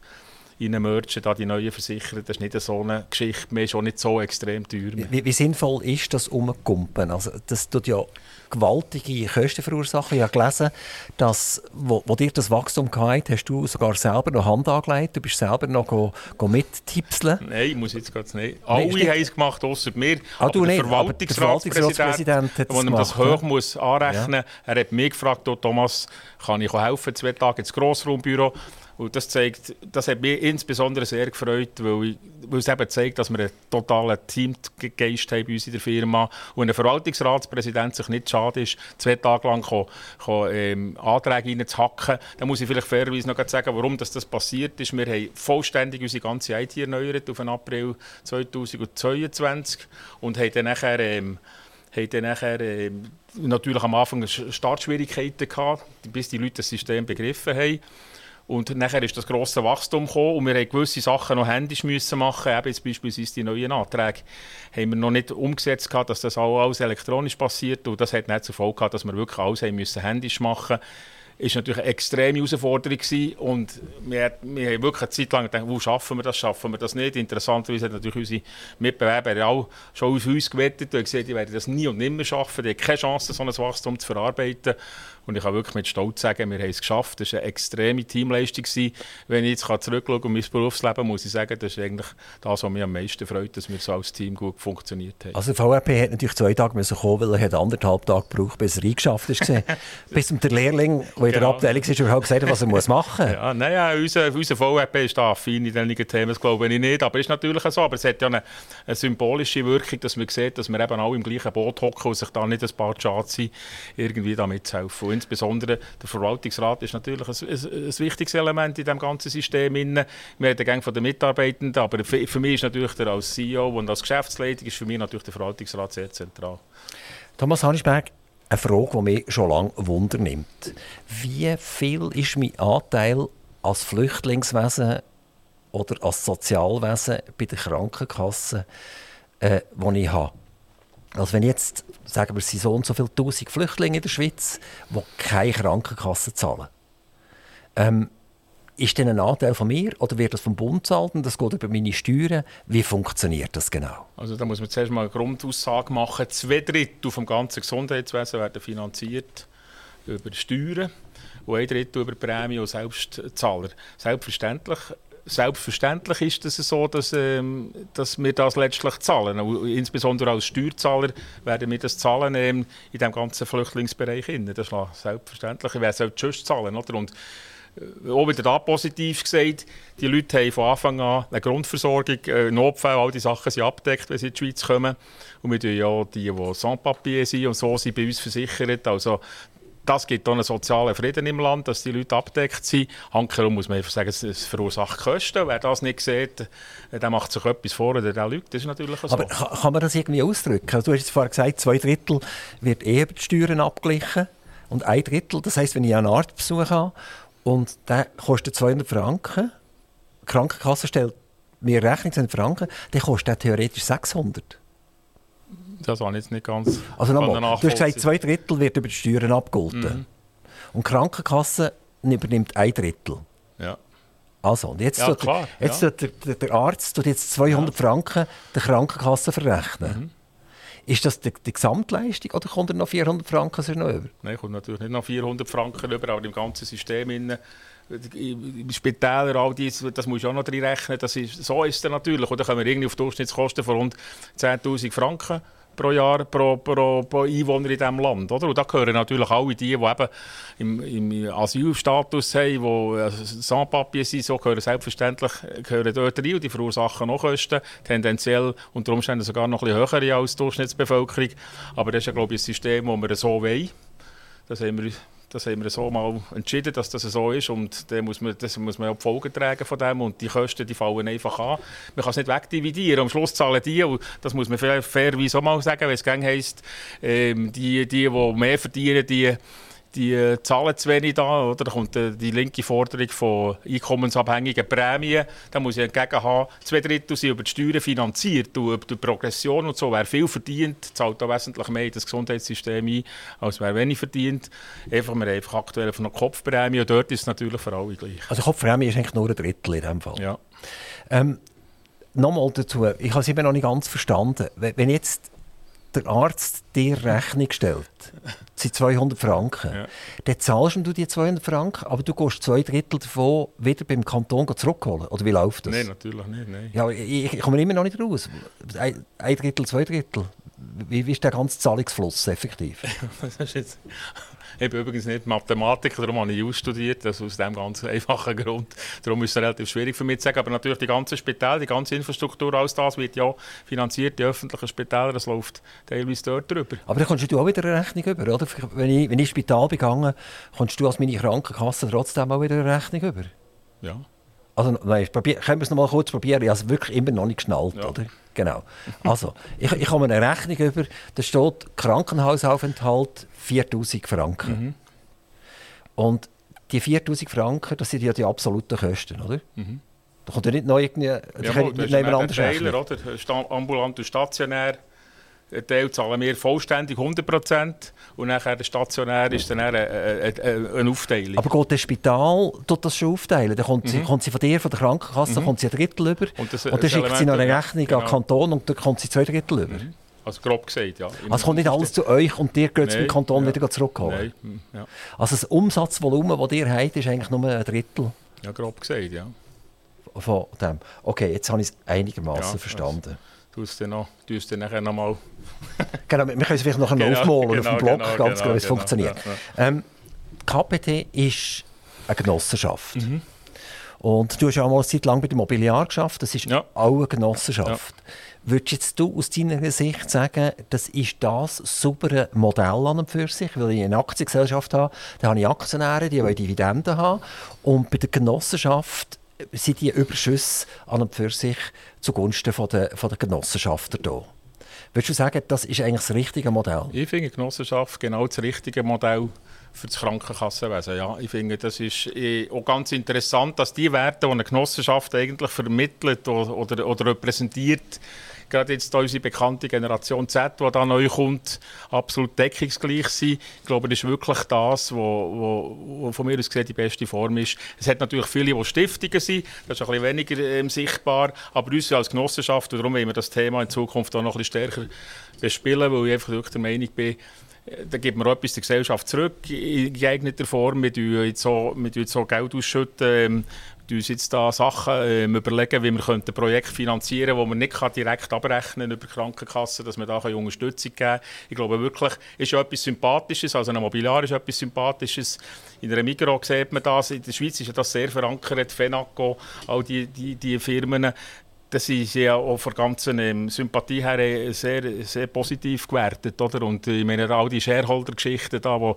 [SPEAKER 2] reinmerchen, da die neuen Versicherer. Das ist nicht so eine Geschichte mehr, schon nicht so extrem teuer.
[SPEAKER 1] Wie, wie, sinnvoll ist das Umkumpen? Also, das tut ja gewaltige Kosten verursachen. Ich habe gelesen, dass, wo, wo dir das Wachstum gehabt hast du sogar selber noch Hand angelegt. Du bist selber noch go, go mittipseln.
[SPEAKER 2] Nein, ich muss jetzt gerade nicht. Alle nee, haben es gemacht, außer mir.
[SPEAKER 1] Ah, aber du der nicht, Verwaltungsratspräsident,
[SPEAKER 2] der ihm das hoch muss anrechnen muss, ja. er hat mich gefragt, oh, Thomas, kann ich helfen, zwei Tage ins Grossraumbüro? Und das, zeigt, das hat mich insbesondere sehr gefreut, weil, ich, weil es eben zeigt, dass wir einen totalen Teamgeist haben bei uns in der Firma. Und ein Verwaltungsratspräsident sich nicht schade ist, zwei Tage lang kann, kann, ähm, Anträge reinzuhacken. Dann muss ich vielleicht fairerweise noch sagen, warum das, das passiert ist. Wir haben vollständig unsere ganze IT erneuert auf den April 2022 und haben dann nachher... Ähm, haben dann nachher äh, natürlich am Anfang Startschwierigkeiten gehabt, bis die Leute das System begriffen haben. Und nachher ist das grosse Wachstum gekommen und wir haben gewisse Sachen noch händisch müssen machen. Eben jetzt beispielsweise die neuen Anträge haben wir noch nicht umgesetzt gehabt, dass das alles elektronisch passiert. Und das hat nicht zur Folge gehabt, dass wir wirklich alles händisch machen ist natürlich eine extreme Herausforderung gewesen. und wir, wir haben wirklich eine Zeit lang gedacht, wo schaffen wir das, schaffen wir das nicht. Interessanterweise haben natürlich unsere Mitbewerber auch schon auf uns gewettet und gesagt, die werden das nie und nimmer schaffen, die haben keine Chance, so ein Wachstum zu verarbeiten. Und ich kann wirklich mit Stolz sagen, wir haben es geschafft. Das war eine extreme Teamleistung. Gewesen. Wenn ich jetzt zurückschaue auf mein Berufsleben, muss ich sagen, das ist eigentlich das, was mich am meisten freut, dass wir so als Team gut funktioniert haben.
[SPEAKER 1] Also VRP hat natürlich zwei Tage müssen kommen, weil er hat anderthalb Tage gebraucht, bis er eingeschafft ist. bis der Lehrling, der der genau. Abteilung ist, überhaupt gesagt was er muss machen muss.
[SPEAKER 2] Ja, naja, unser, unser VRP ist da affin in diesen Themen, das glaube ich nicht. Aber es ist natürlich so. Aber es hat ja eine, eine, symbolische Wirkung, dass man sieht, dass wir eben alle im gleichen Boot hocken und sich da nicht ein paar Schade sind, irgendwie da mitzuhelfen. Und insbesondere der Verwaltungsrat ist natürlich ein, ein, ein wichtiges Element in diesem ganzen System. Wir reden gerne von den Mitarbeitenden, aber für, für mich ist natürlich der als CEO und als Geschäftsleitung ist für mich natürlich der Verwaltungsrat sehr zentral.
[SPEAKER 1] Thomas Hanisberg, eine Frage, die mich schon lange Wunder nimmt. Wie viel ist mein Anteil als Flüchtlingswesen oder als Sozialwesen bei der Krankenkasse, äh, die ich habe? Also wenn jetzt, sagen wir, es sind so und so viele tausend Flüchtlinge in der Schweiz, die keine Krankenkasse zahlen. Ähm, ist das ein Anteil von mir oder wird das vom Bund zahlt und das geht über meine Steuern? Wie funktioniert das genau?
[SPEAKER 2] Also da muss man zuerst mal eine Grundaussage machen. Zwei Drittel vom ganzen Gesundheitswesen werden finanziert über Steuern und ein Drittel über Prämie und Selbstzahler. Selbstverständlich Selbstverständlich ist es das so, dass, ähm, dass wir das letztlich zahlen. Insbesondere als Steuerzahler werden wir das zahlen ähm, in diesem ganzen Flüchtlingsbereich. Das ist selbstverständlich. Wer soll sonst zahlen? Oder? Und auch wieder da positiv gesagt, die Leute haben von Anfang an eine Grundversorgung, äh, Notfälle, all die Sachen sind abgedeckt, wenn sie in die Schweiz kommen. Und wir tun ja die, die Sans-Papier sind und so sind bei uns versichert. Also das gibt auch einen sozialen Frieden im Land, dass die Leute abgedeckt sind. Hankerum muss man einfach sagen, es verursacht Kosten. Wer das nicht sieht, äh, der macht sich etwas vor oder der lügt. Das ist natürlich so.
[SPEAKER 1] Aber kann man das irgendwie ausdrücken? Also, du hast vorhin gesagt, zwei Drittel wird eher über die Steuern abgeglichen und ein Drittel, das heisst, wenn ich einen Arztbesuch habe und der kostet 200 Franken. Die Krankenkasse stellt mir Rechnung 200 Franken, dann kostet der theoretisch 600.
[SPEAKER 2] Das war jetzt nicht ganz.
[SPEAKER 1] Also nochmal, du hast gesagt, zwei Drittel wird über die Steuern abgeholten. Mhm. Und die Krankenkasse übernimmt ein Drittel.
[SPEAKER 2] Ja.
[SPEAKER 1] Also, und jetzt, ja, tut, klar, jetzt ja. der, der, der, Arzt tut jetzt 200 ja. Franken der Krankenkasse verrechnen. Mhm. Ist das die, die, Gesamtleistung oder kommt er noch 400 Franken noch über?
[SPEAKER 2] Nein, kommt natürlich nicht noch 400 Franken über, aber im ganzen System innen im Spitäler, all dies, das muss ich auch noch drin rechnen. Das ist, so ist es natürlich. Oder kommen wir irgendwie auf Durchschnittskosten von rund 10'000 Franken pro Jahr pro, pro, pro Einwohner in diesem Land. Oder? Und da gehören natürlich alle die, die eben im, im Asylstatus haben, die äh, Sans-Papier sind, so gehören selbstverständlich gehören dort rein und die verursachen noch Kosten, tendenziell unter Umständen sogar noch ein bisschen höhere als die Durchschnittsbevölkerung. Aber das ist ja, glaube ich, ein System, das wir so wollen. Das haben wir das haben wir so mal entschieden, dass das so ist und dann muss man, das muss man auch die Folgen tragen von dem und die Kosten die fallen einfach an. Man kann es nicht wegdividieren, am Schluss zahlen die, und das muss man fairerweise auch mal sagen, wenn es heisst, ähm, die, die, die mehr verdienen, die die zahlen zu wenig da, oder? Da kommt äh, die linke Forderung von einkommensabhängigen Prämien. Da muss ich entgegen haben, zwei Drittel sind über die Steuern finanziert, durch die Progression und so. Wer viel verdient, zahlt da wesentlich mehr in das Gesundheitssystem ein, als wer wenig verdient. Einfach, wir haben einfach aktuell von einer Kopfprämie und dort ist es natürlich für alle gleich.
[SPEAKER 1] Also Kopfprämie ist eigentlich nur ein Drittel in diesem Fall?
[SPEAKER 2] Ja.
[SPEAKER 1] Ähm, Nochmal dazu, ich habe es eben noch nicht ganz verstanden. Wenn jetzt der Arzt dir Rechnung stellt, das sind 200 Franken, ja. dann zahlst du die 200 Franken, aber du gehst zwei Drittel davon wieder beim Kanton zurückholen. Oder wie läuft das?
[SPEAKER 2] Nein, natürlich nicht. Nein.
[SPEAKER 1] Ja, ich, ich komme immer noch nicht raus. Ein, ein Drittel, zwei Drittel. Wie, wie ist der ganze Zahlungsfluss effektiv?
[SPEAKER 2] das ist jetzt ich bin übrigens nicht Mathematiker, darum habe ich Jus studiert, also aus dem ganz einfachen Grund. Darum ist es relativ schwierig für mich zu sagen. Aber natürlich die ganze Spital, die ganze Infrastruktur, alles das wird ja finanziert, die öffentlichen Spitäler, das läuft teilweise dort drüber.
[SPEAKER 1] Aber dann kommst du auch wieder eine Rechnung über, oder? Wenn ich, wenn ich Spital begangen kommst du als meine Krankenkasse trotzdem auch wieder eine Rechnung über?
[SPEAKER 2] Ja.
[SPEAKER 1] Also, nein, probier, können wir es noch mal kurz probieren? Ich habe es wirklich immer noch nicht geschnallt, ja. oder? Genau. Also, ich, ich habe eine Rechnung über, da steht Krankenhausaufenthalt 4000 Franken. Mhm. Und die 4000 Franken, das sind ja die absoluten Kosten, oder? Mhm. Da kommt ja nicht noch irgendwie... Ja,
[SPEAKER 2] das ist ein Teiler, oder? Ambulant und stationär. Ein Teil zahlen wir vollständig 100% und nachher Stationär ist dann eine, eine, eine Aufteilung.
[SPEAKER 1] Aber geht das Spital tut das schon aufteilen? Dann kommt, mhm. sie, kommt sie von dir, von der Krankenkasse, mhm. kommt sie ein Drittel über und, das, und dann schickt sie noch eine Rechnung genau. an den Kanton und dann kommt sie zwei Drittel über? Mhm.
[SPEAKER 2] Also grob gesagt, ja.
[SPEAKER 1] also kommt nicht alles zu euch und dir geht es beim Kanton ja. wieder zurückholen? Nein, hm, ja. Also das Umsatzvolumen, das ihr habt, ist eigentlich nur ein Drittel?
[SPEAKER 2] Ja, grob gesagt, ja.
[SPEAKER 1] Von dem. Okay, jetzt habe ich es einigermaßen ja, verstanden.
[SPEAKER 2] Du es dann, noch, dann nachher nochmal...
[SPEAKER 1] genau, wir können es vielleicht noch genau, aufmalen genau, auf dem Blog, genau, ganz genau, genau, wie es funktioniert. Ja, ja. Ähm, KPT ist eine Genossenschaft. Mhm. Und du hast ja auch mal eine Zeit lang bei der Mobiliar geschafft, das ist ja. auch eine Genossenschaft. Ja. Würdest jetzt du aus deiner Sicht sagen, das ist das saubere Modell an und für sich? Weil ich eine Aktiengesellschaft habe, da habe ich Aktionäre, die wollen Dividenden haben. Und bei der Genossenschaft sind die Überschüsse an und für sich zugunsten von der, von der Genossenschafter da. Würdest du sagen, das ist eigentlich das richtige Modell?
[SPEAKER 2] Ich finde Genossenschaft genau das richtige Modell für das Krankenkassenwesen. Ja, ich finde, das ist eh auch ganz interessant, dass die Werte, die eine Genossenschaft eigentlich vermittelt oder, oder repräsentiert, gerade jetzt unsere bekannte Generation Z, die da neu kommt, absolut deckungsgleich sind. Ich glaube, das ist wirklich das, was von mir aus gesehen die beste Form ist. Es hat natürlich viele, die Stiftungen sind, das ist ein bisschen weniger ähm, sichtbar, aber uns als Genossenschaft, und darum wollen wir das Thema in Zukunft auch noch ein bisschen stärker bespielen, weil ich einfach wirklich der Meinung bin, äh, da gibt man etwas der Gesellschaft zurück in geeigneter Form. Wir tun jetzt so, wir so Geld ausschütten, ähm, uns jetzt da Sachen ähm, überlegen, wie wir ein Projekt finanzieren können, wo man nicht direkt abrechnen über die dass wir da Unterstützung geben können. Ich glaube wirklich, ist ja etwas Sympathisches, also ein Mobiliar ist etwas Sympathisches. In einer Migros sieht man das, in der Schweiz ist das sehr verankert, Fenaco, all die, die, die Firmen, das ist ja auch von der ganzen ähm, Sympathie her äh, sehr, sehr positiv gewertet. Oder? Und ich meine, all die Shareholder-Geschichten, da, wo,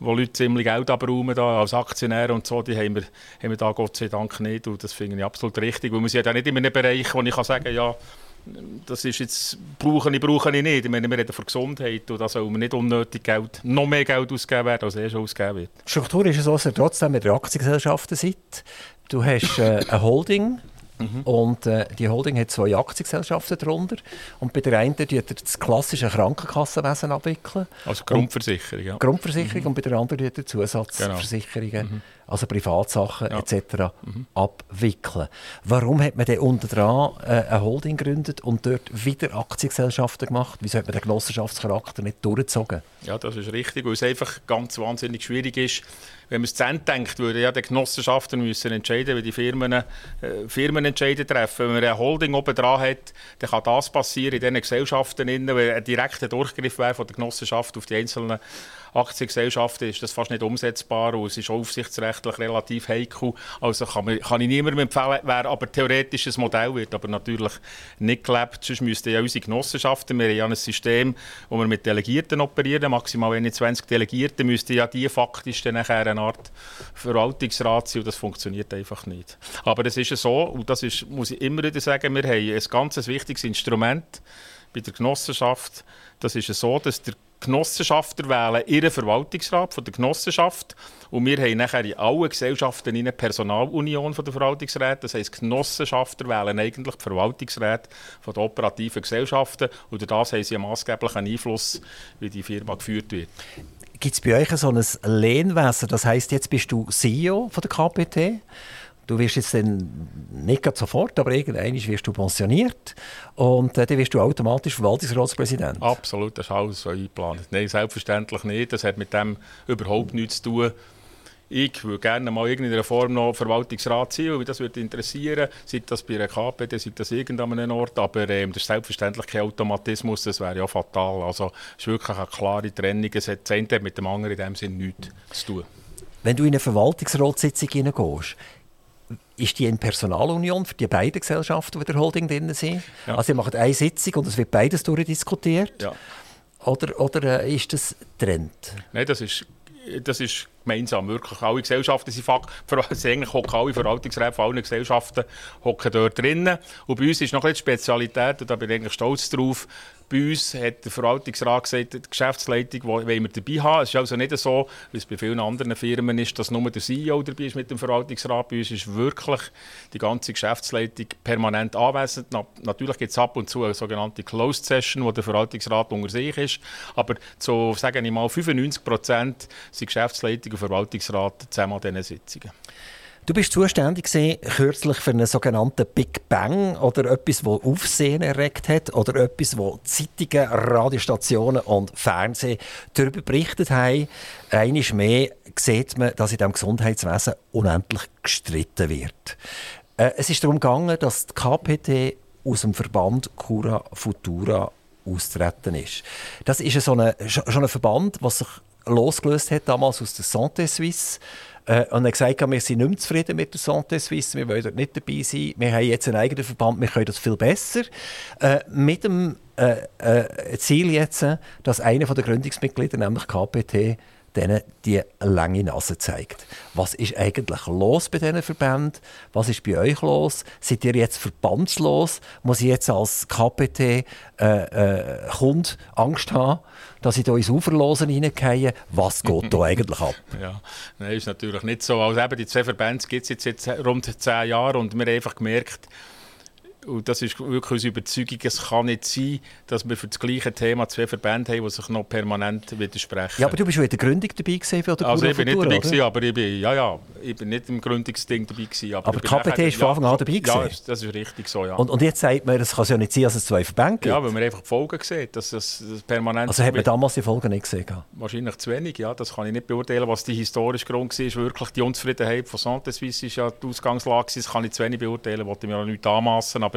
[SPEAKER 2] wo Leute ziemlich Geld abräumen da, als Aktionäre und so, die haben wir, haben wir da Gott sei Dank nicht. Und das finde ich absolut richtig. Weil wir sind ja nicht in einem Bereich, wo ich kann sagen kann, ja, das ist jetzt, brauche ich, brauche ich nicht. Ich meine, wir reden von Gesundheit und da soll man nicht unnötig Geld, noch mehr Geld ausgeben werden, als eh schon ausgegeben wird.
[SPEAKER 1] Struktur ist es so, dass ihr trotzdem mit der Aktiengesellschaften seid. Du hast äh, eine Holding, Mhm. Und äh, die Holding hat zwei Aktiengesellschaften darunter. Und bei der einen tut das klassische Krankenkassenwesen abwickeln.
[SPEAKER 2] Also Grundversicherung, ja.
[SPEAKER 1] Grundversicherung mhm. und bei der anderen tut Zusatzversicherungen, genau. mhm. also Privatsachen ja. etc. Mhm. abwickeln. Warum hat man denn unter dran äh, eine Holding gegründet und dort wieder Aktiengesellschaften gemacht? Wieso hat man den Genossenschaftscharakter nicht durchgezogen?
[SPEAKER 2] Ja, das ist richtig, weil es einfach ganz wahnsinnig schwierig ist, wenn man es zu Ende denkt, würde ja die Genossenschaften müssen entscheiden, wie die Firmen, äh, Firmen entscheiden treffen. Wenn man eine Holding oben dran hat, dann kann das passieren in diesen Gesellschaften, weil ein direkter Durchgriff wäre von der Genossenschaft auf die einzelnen Aktiengesellschaften ist das fast nicht umsetzbar und es ist aufsichtsrechtlich relativ heikel. Also kann, man, kann ich niemandem empfehlen, wer aber theoretisch ein Modell wird, aber natürlich nicht gelebt. Sonst müssten ja unsere Genossenschaften, wir haben ja ein System, wo wir mit Delegierten operieren, maximal 21 Delegierte, müssten ja die faktisch dann nachher eine Art Verwaltungsrat sein und das funktioniert einfach nicht. Aber es ist ja so, und das ist, muss ich immer wieder sagen, wir haben ein ganz wichtiges Instrument bei der Genossenschaft. Das ist ja so, dass der Genossenschafter wählen ihren Verwaltungsrat von der Genossenschaft und wir haben nachher in allen Gesellschaften eine Personalunion der Verwaltungsräte. Das heisst, Genossenschafter wählen eigentlich die Verwaltungsräte den operativen Gesellschaften und durch das haben sie einen maßgeblichen Einfluss, wie die Firma geführt wird.
[SPEAKER 1] Gibt es bei euch so ein Lehnwesen? Das heisst, jetzt bist du CEO von der KPT Du wirst jetzt dann nicht sofort, aber irgendwann wirst du pensioniert und äh, dann wirst du automatisch Verwaltungsratspräsident.
[SPEAKER 2] Absolut, das ist alles so eingeplant. Nein, selbstverständlich nicht. Das hat mit dem überhaupt nichts zu tun. Ich würde gerne mal in irgendeiner Form noch Verwaltungsrat sein, weil mich das würde interessieren. Sei das bei einer KPD, sei das irgendeinem Ort. Aber ähm, das ist selbstverständlich kein Automatismus, das wäre ja fatal. Also es ist wirklich eine klare Trennung. Es hat das mit dem anderen in dem Sinne nichts zu tun.
[SPEAKER 1] Wenn du in eine Verwaltungsratssitzung hineingehst, ist die in Personalunion für die beiden Gesellschaften, die der Holding drin sind? Ja. Also ihr macht eine Sitzung und es wird beides durchdiskutiert? Ja. Oder, oder äh, ist das Trend?
[SPEAKER 2] Nein, das ist, das ist gemeinsam. Wirklich. Alle Gesellschaften sind also eigentlich hocken alle Verwaltungsräte von allen Gesellschaften hocken dort drinnen. Und bei uns ist noch eine Spezialität, und da bin ich eigentlich stolz drauf, bei uns hat der Verwaltungsrat gesagt, die Geschäftsleitung wollen wir dabei haben. Es ist also nicht so, wie es bei vielen anderen Firmen ist, dass nur der CEO dabei ist mit dem Verwaltungsrat. Bei uns ist wirklich die ganze Geschäftsleitung permanent anwesend. Na, natürlich gibt es ab und zu eine sogenannte Closed Session, wo der Verwaltungsrat unter sich ist. Aber zu, sagen ich mal, 95 Prozent sind Geschäftsleitung und Verwaltungsrat zusammen an diesen Sitzungen.
[SPEAKER 1] Du bist zuständig gewesen, kürzlich für einen sogenannten Big Bang oder etwas, das Aufsehen erregt hat oder etwas, wo Zeitungen, Radiostationen und Fernsehen darüber berichtet haben. Einmal mehr sieht man, dass in diesem Gesundheitswesen unendlich gestritten wird. Äh, es ist darum gegangen, dass die KPT aus dem Verband Cura Futura austreten ist. Das ist so eine, schon ein Verband, was sich losgelöst hat, damals aus der Santé Suisse. Äh, und er hat gesagt, wir sind nicht mehr zufrieden mit der Santé Suisse, wir wollen dort nicht dabei sein. Wir haben jetzt einen eigenen Verband, wir können das viel besser. Äh, mit dem äh, äh, Ziel jetzt, dass einer der Gründungsmitglieder, nämlich KPT, denen die lange Nase zeigt. Was ist eigentlich los bei diesen Verbänden? Was ist bei euch los? Seid ihr jetzt verbandslos? Muss ich jetzt als KPT äh, äh, Kund Angst haben, dass ich da ins Uferlosen reingehe? Was geht da eigentlich ab?
[SPEAKER 2] Ja, nein, ist natürlich nicht so. Also eben, die zwei Verbände gibt es jetzt, jetzt rund zehn Jahre und wir haben einfach gemerkt, und das ist wirklich unsere Überzeugung, es kann nicht sein, dass wir für das gleiche Thema zwei Verbände haben, die sich noch permanent widersprechen.
[SPEAKER 1] Ja, aber du bist schon in der Gründung dabei gewesen
[SPEAKER 2] von der Also ich bin nicht dabei gewesen, aber ich bin, ja, ja, ich bin nicht im Gründungsding dabei gewesen.
[SPEAKER 1] Aber, aber KPT ist von Anfang an dabei gewesen?
[SPEAKER 2] Ja, das ist richtig so, ja.
[SPEAKER 1] Und, und jetzt sagt man, es kann ja nicht sein, dass es zwei Verbände gibt?
[SPEAKER 2] Ja, weil man einfach die Folgen sieht, dass es permanent...
[SPEAKER 1] Also hat man damals die Folgen nicht gesehen?
[SPEAKER 2] Wahrscheinlich zu wenig, ja, das kann ich nicht beurteilen. Was die historische Grund war, wirklich die Unzufriedenheit von Santé Suisse ist ja die Ausgangslage, das kann ich zu wenig beurteilen, wollte ich mir auch nicht anmassen, aber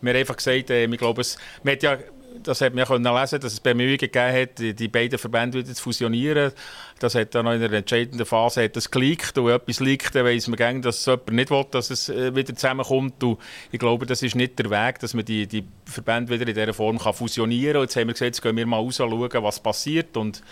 [SPEAKER 2] wir haben einfach gesagt, äh, ich glaube, es, hat ja das hat man ja lesen, dass es Bemühungen gegeben hat, die, die beiden Verbände wieder zu fusionieren. Das hat dann noch in einer entscheidenden Phase hat das geleakt. Und wenn etwas liegt, dann weiss man gerne, dass jemand nicht will, dass es äh, wieder zusammenkommt. Und ich glaube, das ist nicht der Weg, dass man die, die Verbände wieder in dieser Form kann fusionieren kann. Jetzt haben wir gesagt, jetzt gehen wir mal raus schauen, was passiert. Und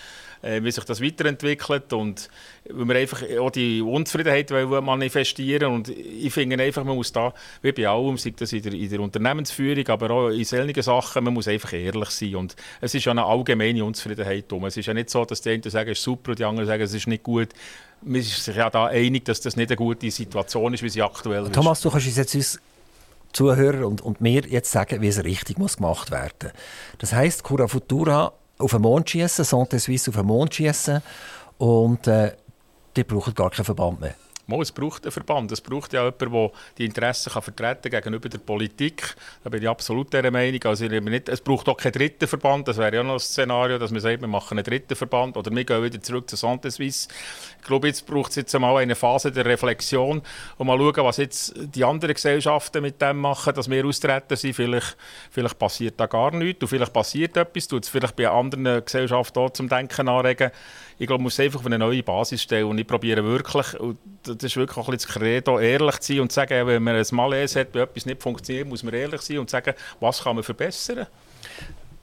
[SPEAKER 2] äh, wie sich das weiterentwickelt und weil wir einfach auch die Unzufriedenheit manifestieren und ich finde einfach, man muss da, wie bei allem, sei das in der, in der Unternehmensführung, aber auch in solchen Sachen, man muss einfach ehrlich sein und es ist ja eine allgemeine Unzufriedenheit um. Es ist ja nicht so, dass die einen sagen, es ist super und die anderen sagen, es ist nicht gut. Man ist sich ja da einig, dass das nicht eine gute Situation ist, wie sie aktuell
[SPEAKER 1] ist. Thomas, du kannst uns jetzt uns Zuhörer und, und mir jetzt sagen, wie es richtig muss gemacht werden muss. Das heisst, Cura Futura auf den Mond schießen, Santé Suisse auf den Mond schießen und äh, die brauchen gar keinen Verband mehr.
[SPEAKER 2] Mal, es braucht einen Verband. Es braucht ja jemanden, der die Interessen kann vertreten gegenüber der Politik. Da bin ich absolut dieser Meinung. Also, nicht, es braucht auch keinen dritten Verband. Das wäre ja noch ein Szenario, dass man sagt, wir machen einen dritten Verband oder wir gehen wieder zurück zu Santé Suisse. Ich glaube, jetzt braucht es jetzt einmal eine Phase der Reflexion und mal schauen, was jetzt die anderen Gesellschaften mit dem machen, dass wir austreten sind. Vielleicht, vielleicht passiert da gar nichts und vielleicht passiert etwas. Tut es vielleicht bei anderen Gesellschaften auch zum Denken anregen. Ich glaube, man muss einfach auf eine neue Basis stellen und ich probiere wirklich, und das ist wirklich auch ein bisschen das Credo, ehrlich zu sein und zu sagen, wenn man ein Malaise hat, wenn etwas nicht funktioniert, muss man ehrlich sein und sagen, was kann man verbessern.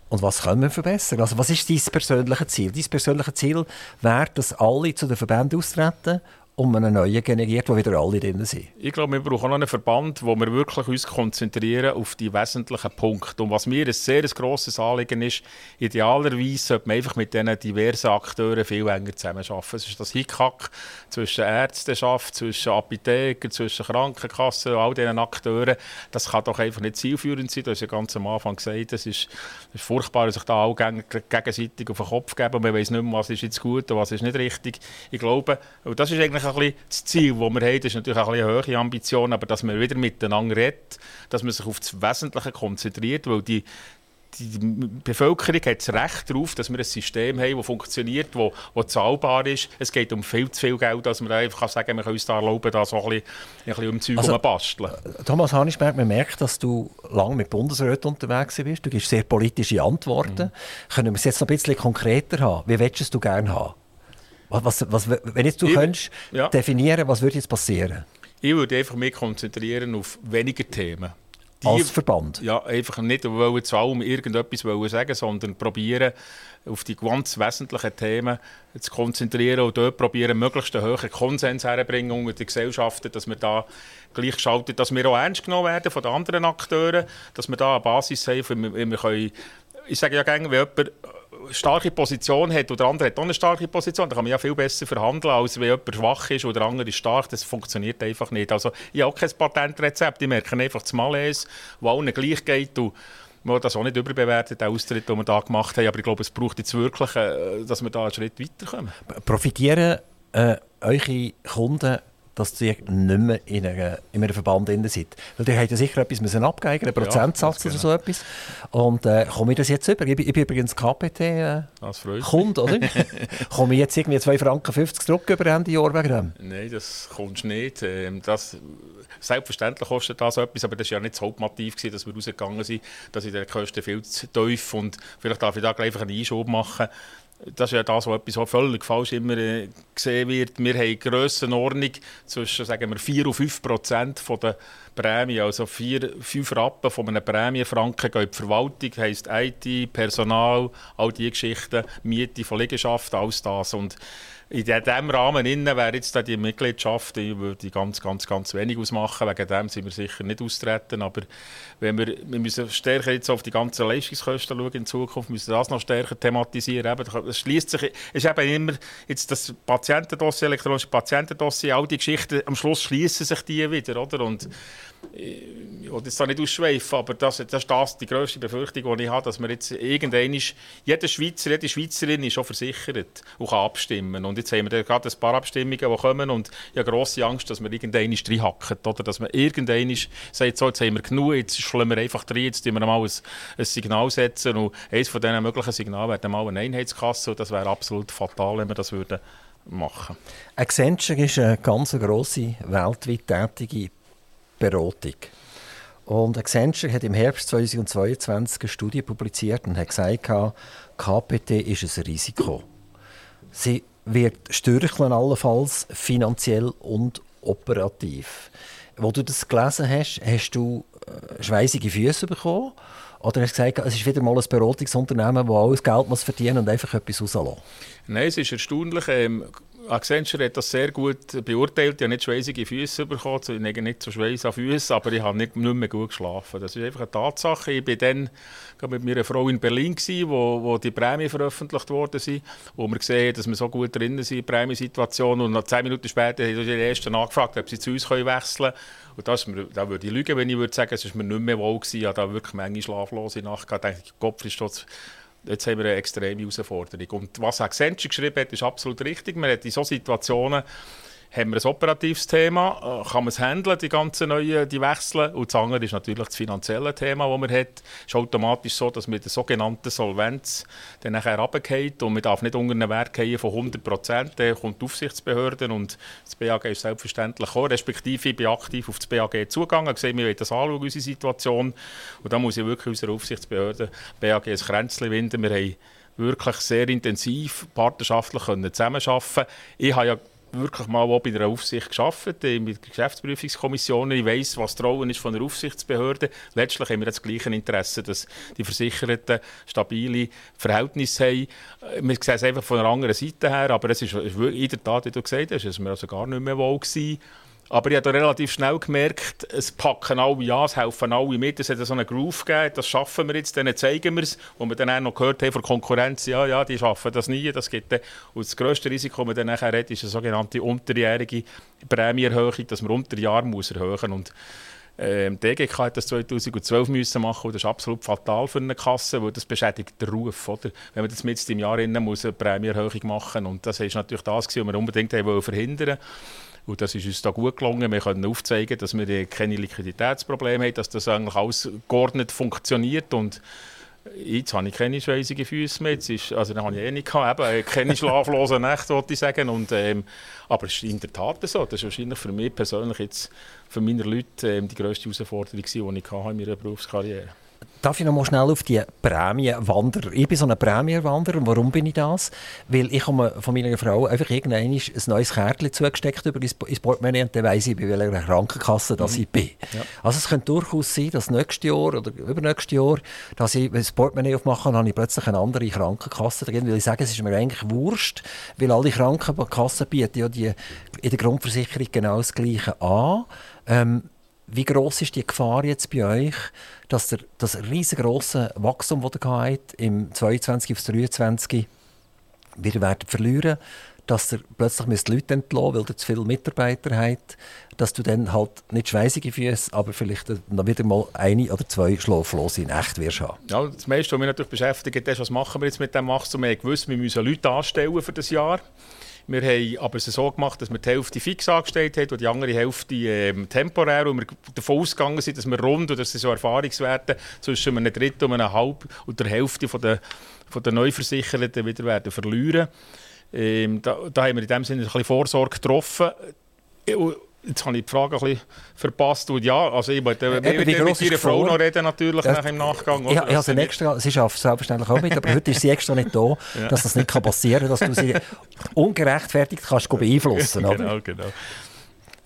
[SPEAKER 1] Und was können wir verbessern? Also was ist dein persönliches Ziel? Dein persönliches Ziel wäre, dass alle zu den Verbänden austreten um einen neuen generiert, wo wieder alle drin sind.
[SPEAKER 2] Ich glaube, wir brauchen noch einen Verband, wo wir wirklich uns konzentrieren auf die wesentlichen Punkte. Und was mir ein sehr grosses Anliegen ist, idealerweise sollte man einfach mit diesen diversen Akteuren viel enger zusammenarbeiten. Es ist das Hickhack zwischen Ärzteschaft, zwischen Apotheken, zwischen Krankenkassen all diesen Akteuren. Das kann doch einfach nicht zielführend sein. Du hast ja ganz am Anfang gesagt, es ist, ist furchtbar, sich da alle gegenseitig auf den Kopf geben man weiß nicht mehr, was ist jetzt gut und was ist nicht richtig. Ich glaube, und das ist eigentlich ein bisschen das Ziel, das wir haben. Das ist natürlich auch eine hohe Ambition, aber dass man wieder miteinander redet, dass man sich auf das Wesentliche konzentriert, weil die, die Bevölkerung hat das Recht darauf, dass wir ein System haben, das funktioniert, das, das zahlbar ist. Es geht um viel zu viel Geld, dass man einfach sagen kann, wir können uns da erlauben, da so ein bisschen, ein bisschen um Zeug also, basteln.
[SPEAKER 1] Thomas Hanisberg, man merkt, dass du lange mit Bundesräten unterwegs bist. Du gibst sehr politische Antworten. Mhm. Können wir es jetzt noch ein bisschen konkreter haben? Wie willst du gerne haben? Was, was, wenn jetzt du ich, könntest ja. definieren, was würde jetzt passieren?
[SPEAKER 2] Ich würde einfach mich konzentrieren auf weniger Themen.
[SPEAKER 1] Die, Als Verband?
[SPEAKER 2] Ja, einfach nicht wollen zu allem irgendetwas wollen sagen, sondern probieren, auf die ganz wesentlichen Themen zu konzentrieren und dort probieren, möglichst einen hohen Konsens herzubringen unter den Gesellschaften, dass wir da gleich schalten, dass wir auch ernst genommen werden von den anderen Akteuren, dass wir da eine Basis haben, wie wir können ich sage ja gerne, wenn jemand starke Position hat und der andere hat auch eine starke Position, dann kann man ja viel besser verhandeln, als wenn jemand schwach ist oder der andere ist stark. Das funktioniert einfach nicht. Also ich habe auch kein Patentrezept. Ich merke einfach das Malaise, wo allen gleich geht und man das auch nicht überbewertet, den Austritt, den wir da gemacht haben. Aber ich glaube, es braucht jetzt wirklich, äh, dass wir da einen Schritt weiterkommen.
[SPEAKER 1] Profitieren äh, eure Kunden dass ihr nicht mehr in, einer, in einem Verband drin seid. Weil ihr habt ja sicher etwas müssen abgeben, einen Prozentsatz ja, oder so etwas. Und äh, komme ich das jetzt über? Ich, ich bin übrigens KPT-Kunde, äh, oder? komme ich jetzt irgendwie 2,50 Franken zurück über Ende Jahr wegen dem?
[SPEAKER 2] Nein, das kommst du nicht. Ähm, das, selbstverständlich kostet das etwas, aber das war ja nicht das Hauptmotiv, gewesen, dass wir rausgegangen sind, dass ich die Kosten viel zu tief und vielleicht darf ich da gleich einen Einschub machen das ist ja das, was etwas völlig falsch immer äh, gesehen wird. Wir haben eine Grössenordnung zwischen sagen wir, 4 und 5 Prozent der Prämie. Also 4, 5 Rappen von einem Prämienfranken gehen in die Verwaltung, heisst IT, Personal, all diese Geschichten, Miete von Liegenschaften, alles das. Und in diesem Rahmen innen wäre jetzt die Mitgliedschaft, die würde ganz, ganz, ganz wenig ausmachen. Wegen dem sind wir sicher nicht austreten. Aber wenn wir, wir müssen stärker jetzt auf die ganzen Leistungskosten schauen in Zukunft, müssen wir das noch stärker thematisieren. Eben, das schließt sich, ist eben immer jetzt das Patientendossier, elektronische Patientendossier, all die Geschichten, am Schluss schließen sich die wieder, oder? Und ich will jetzt da nicht ausschweifen, aber das, das ist das, die grösste Befürchtung, die ich habe, dass wir jetzt irgendwann, jeder Schweizer, jede Schweizerin ist schon versichert und kann abstimmen. Und jetzt haben wir gerade ein paar Abstimmungen, die kommen und ich habe grosse Angst, dass wir irgendwann reinhacken, oder dass man irgendwann sagt, so, jetzt haben wir genug, jetzt schlagen wir einfach rein, jetzt setzen wir mal ein, ein Signal setzen und eines von diesen möglichen Signalen wäre mal eine Einheitskasse und das wäre absolut fatal, wenn wir das würden machen.
[SPEAKER 1] Accenture ist eine ganz grosse, weltweit tätige Beratung. Und Accenture hat im Herbst 2022 eine Studie publiziert und hat gesagt, KPT ist ein Risiko. Sie wird störcheln allenfalls finanziell und operativ. Wo du das gelesen hast, hast du äh, schweißige Füße bekommen? Oder hast du gesagt, es ist wieder mal ein Beratungsunternehmen, das alles Geld muss und einfach etwas rauslassen?
[SPEAKER 2] Nein, es ist erstaunlich. Ähm, Accenture hat das sehr gut beurteilt. Ich habe nicht schweißige Füße bekommen, also nicht so schweiß an Füßen, aber ich habe nicht, nicht mehr gut geschlafen. Das ist einfach eine Tatsache. Ich war dann mit meiner Frau in Berlin, gewesen, wo, wo die Prämien veröffentlicht worden sind, wo wir gesehen haben, dass wir so gut drin sind in der Prämiensituation. Und noch zehn Minuten später haben die Ersten nachgefragt, ob sie zu uns wechseln können. Und das da würde ich lügen, wenn ich würde sagen, es war mir nicht mehr wohl gewesen. Ich hatte wirklich eine schlaflose Nacht. Ich dachte, Kopf ist trotz jetzt haben wir eine extreme Herausforderung. Und was Accenture geschrieben hat, ist absolut richtig. Man hat in solchen Situationen haben wir ein operatives Thema, äh, kann man es handeln, die ganzen neuen die Wechsel. Und das andere ist natürlich das finanzielle Thema, das man hat. Es ist automatisch so, dass mit der sogenannten Solvenz dann nachher runtergeht und man darf nicht unter einen Wert gehen von 100 Prozent. Dann kommt die Aufsichtsbehörde und das BAG ist selbstverständlich gekommen, respektive ich bin aktiv auf das BAG zugegangen, gesehen, wir wollen das anschauen, unsere Situation. Und da muss ich wirklich unserer Aufsichtsbehörde BAG ein Kränzchen winden. Wir haben wirklich sehr intensiv partnerschaftlich zusammenarbeiten Ich habe ja wirklich mal bei der Aufsicht geschafft, mit der Geschäftsprüfungskommission. Ich weiss, was Rollen ist von der Aufsichtsbehörde. Letztlich haben wir das gleiche Interesse, dass die Versicherten stabile Verhältnisse haben. Wir sehen es einfach von einer anderen Seite her, aber es ist in der Tat, wie du gesagt hast, es mir also gar nicht mehr wohl gewesen. Aber ich habe relativ schnell gemerkt, es packen alle an, es helfen alle mit. Es hat so einen Groove gegeben, das schaffen wir jetzt, denen zeigen wir es. Und wir dann auch noch gehört haben von Konkurrenz, ja, ja, die schaffen das nie, das gibt dann. Und das grösste Risiko, das man dann nachher hat, ist eine sogenannte unterjährige Prämienerhöhung, dass man unter Jahr muss erhöhen muss. Ähm, DGK hat das 2012 müssen machen und das ist absolut fatal für eine Kasse, weil das beschädigt den Ruf. Oder? Wenn man das mit im Jahr innen muss eine Prämienerhöhung machen und das ist natürlich das, was wir unbedingt verhindern wollten. Und das ist uns da gut gelungen. Wir können aufzeigen, dass wir keine Liquiditätsprobleme haben, dass das eigentlich alles geordnet funktioniert und Jetzt habe ich keine schweißigen Füße mehr. Jetzt ist, also, dann habe ich eh nicht gehabt. Eben, keine schlaflosen Nächte, wollte ich sagen. Und, ähm, aber es ist in der Tat so. Das ist wahrscheinlich für mich persönlich jetzt, für meine Leute, ähm, die grösste Herausforderung, die ich in meiner Berufskarriere hatte.
[SPEAKER 1] Darf ich noch mal schnell auf die Prämienwanderer? Ich bin so ein Prämienwanderer. Warum bin ich das? Weil ich komme von meiner Frau einfach irgendwann ein neues Kärtchen zugesteckt über ins Portemonnaie und dann weiss ich, bei welcher Krankenkasse dass mhm. ich bin. Ja. Also es könnte durchaus sein, dass nächstes Jahr oder übernächstes Jahr, dass ich das Portemonnaie aufmache und habe ich plötzlich eine andere Krankenkasse drin, weil ich sage, es ist mir eigentlich wurscht, weil alle Krankenkassen bieten ja die, in der Grundversicherung genau das Gleiche an. Ähm, wie groß ist die Gefahr jetzt bei euch, dass der, das riesengroße Wachstum, das ihr habt, im 22 auf 23 wir werden verlieren, dass ihr plötzlich müsst Leute entlassen weil ihr zu viele Mitarbeiter habt, dass du dann halt nicht schweißige Füße, aber vielleicht noch wieder mal eine oder zwei schlaflose Nächte wirst haben.
[SPEAKER 2] Ja, das meiste, was mich natürlich beschäftigt, ist, was machen wir jetzt mit dem Wachstum? Wir haben gewusst, wir müssen Leute anstellen für das Jahr. Wir haben aber es so gemacht, dass wir die Hälfte fix angestellt haben und die andere Hälfte ähm, temporär. Und wir davon ausgegangen sind, dass wir rund, oder das sind so Erfahrungswerte, zwischen einem Drittel und einem Halb und der Hälfte von der, von der Neuversicherten wieder werden verlieren. Ähm, da, da haben wir in dem Sinne ein bisschen Vorsorge getroffen Jetzt habe ich die Frage ein bisschen verpasst. Und ja, also ich wollte
[SPEAKER 1] Eben,
[SPEAKER 2] mit, ihrer Frau noch reden, natürlich, nachher im Nachgang.
[SPEAKER 1] Ich, sie extra, sie schafft selbstverständlich auch mit, aber heute ist sie extra nicht da, dass das nicht kann passieren kann, dass du sie ungerechtfertigt kannst beeinflussen oder?
[SPEAKER 2] Genau, genau.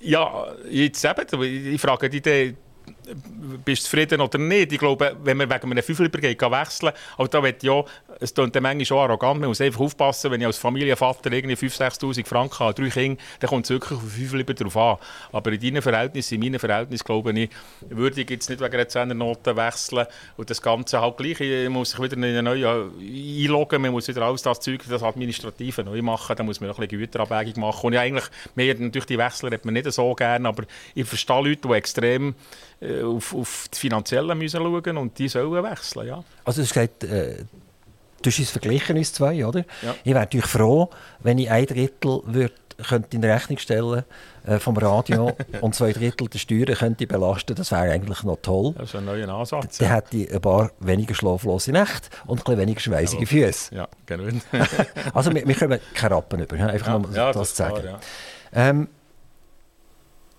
[SPEAKER 2] Ja, jetzt eben, ich frage dich, dann, bist du zufrieden oder nicht? Ich glaube, wenn man wegen einem Fünfer übergeht, kann wechseln, aber da wird ja, es klingt dann manchmal schon arrogant, man muss einfach aufpassen, wenn ich als Familienvater irgendwie 5'000, 6'000 Franken habe, drei Kinder, dann kommt es wirklich auf den Fünfer drauf an. Aber in deinen Verhältnissen, in meinen Verhältnissen, glaube ich, würde ich jetzt nicht wegen einer 10er Note wechseln und das Ganze halt gleich, ich muss sich wieder in eine neue einloggen, man muss wieder alles das Zeug, das Administrative neu machen, dann muss man noch ein bisschen Güterabwägung machen und ja, eigentlich, mehr natürlich die Wechsler hat man nicht so gerne, aber ich verstehe Leute, die extrem äh, auf, auf die Finanziellen müssen schauen und die sollen wechseln, ja.
[SPEAKER 1] Also hast gesagt, äh, du hast uns verglichen, uns zwei, oder?
[SPEAKER 2] Ja.
[SPEAKER 1] Ich wäre natürlich froh, wenn ich ein Drittel würd, könnte in Rechnung stellen äh, vom Radio und zwei Drittel der Steuern könnte ich belasten. Das wäre eigentlich noch toll.
[SPEAKER 2] Das ist ein neuer Ansatz.
[SPEAKER 1] Dann hätte ich ein paar weniger schlaflose Nächte und ein bisschen weniger schweißige Füße.
[SPEAKER 2] Ja, genau.
[SPEAKER 1] Also wir, wir kommen keine Rappen über, einfach
[SPEAKER 2] ja,
[SPEAKER 1] nur
[SPEAKER 2] ja,
[SPEAKER 1] das, zu sagen.
[SPEAKER 2] klar, ja.
[SPEAKER 1] Ähm,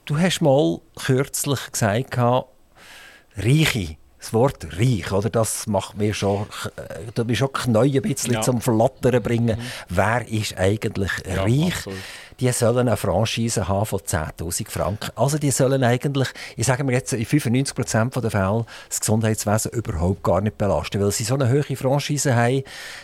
[SPEAKER 1] du hast mal kürzlich gesagt, Reiche, das Wort reich, oder? das macht mir schon, äh, du bist schon Knie ein bisschen
[SPEAKER 2] Ja.
[SPEAKER 1] zum Flattern bringen. Wer ist eigentlich
[SPEAKER 2] Ja,
[SPEAKER 1] reich?
[SPEAKER 2] absolut.
[SPEAKER 1] Die sollen eine Franchise haben von 10'000 Franken. Also die sollen eigentlich, ich sage mir jetzt, in 95% der Fälle das Gesundheitswesen überhaupt gar nicht belasten, weil sie so eine hohe Franchise haben,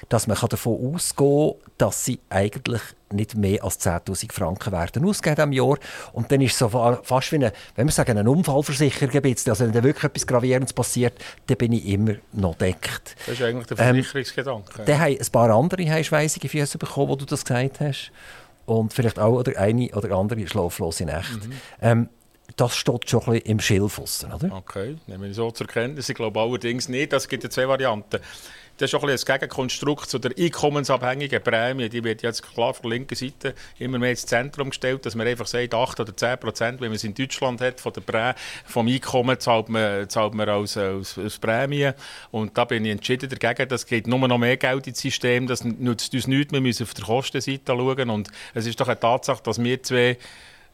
[SPEAKER 1] dass man davon ausgehen kann, dass sie eigentlich nicht mehr als 10'000 Franken werden ausgeben am Jahr. Und dann ist es so fa- fast wie eine, wenn wir sagen, Unfallversicherung ein bisschen. Also wenn da wirklich etwas Gravierendes passiert, dann bin ich immer noch deckt.
[SPEAKER 2] Das ist eigentlich der
[SPEAKER 1] Ähm,
[SPEAKER 2] Versicherungsgedanke.
[SPEAKER 1] Dann haben ein paar andere haben schweissige Füße bekommen, wo du das gesagt hast. Und vielleicht auch oder eine oder andere schlaflose Nacht. Ähm, das steht schon ein bisschen im Schilf, oder?
[SPEAKER 2] Okay, nehmen wir so zur Kenntnis. Ich glaube allerdings nicht. Es gibt ja zwei Varianten. Das ist auch ein bisschen ein Gegenkonstrukt zu der einkommensabhängigen Prämie. Die wird jetzt klar von der linken Seite immer mehr ins Zentrum gestellt, dass man einfach sagt, 8 oder 10 Prozent, wenn man es in Deutschland hat, von der Prä vom Einkommen zahlt man, zahlt man als, als, als Prämie. Und da bin ich entschieden dagegen. Das geht nur noch mehr Geld ins System. Das nützt uns nichts. Wir müssen auf der Kostenseite schauen. Und es ist doch eine Tatsache, dass wir zwei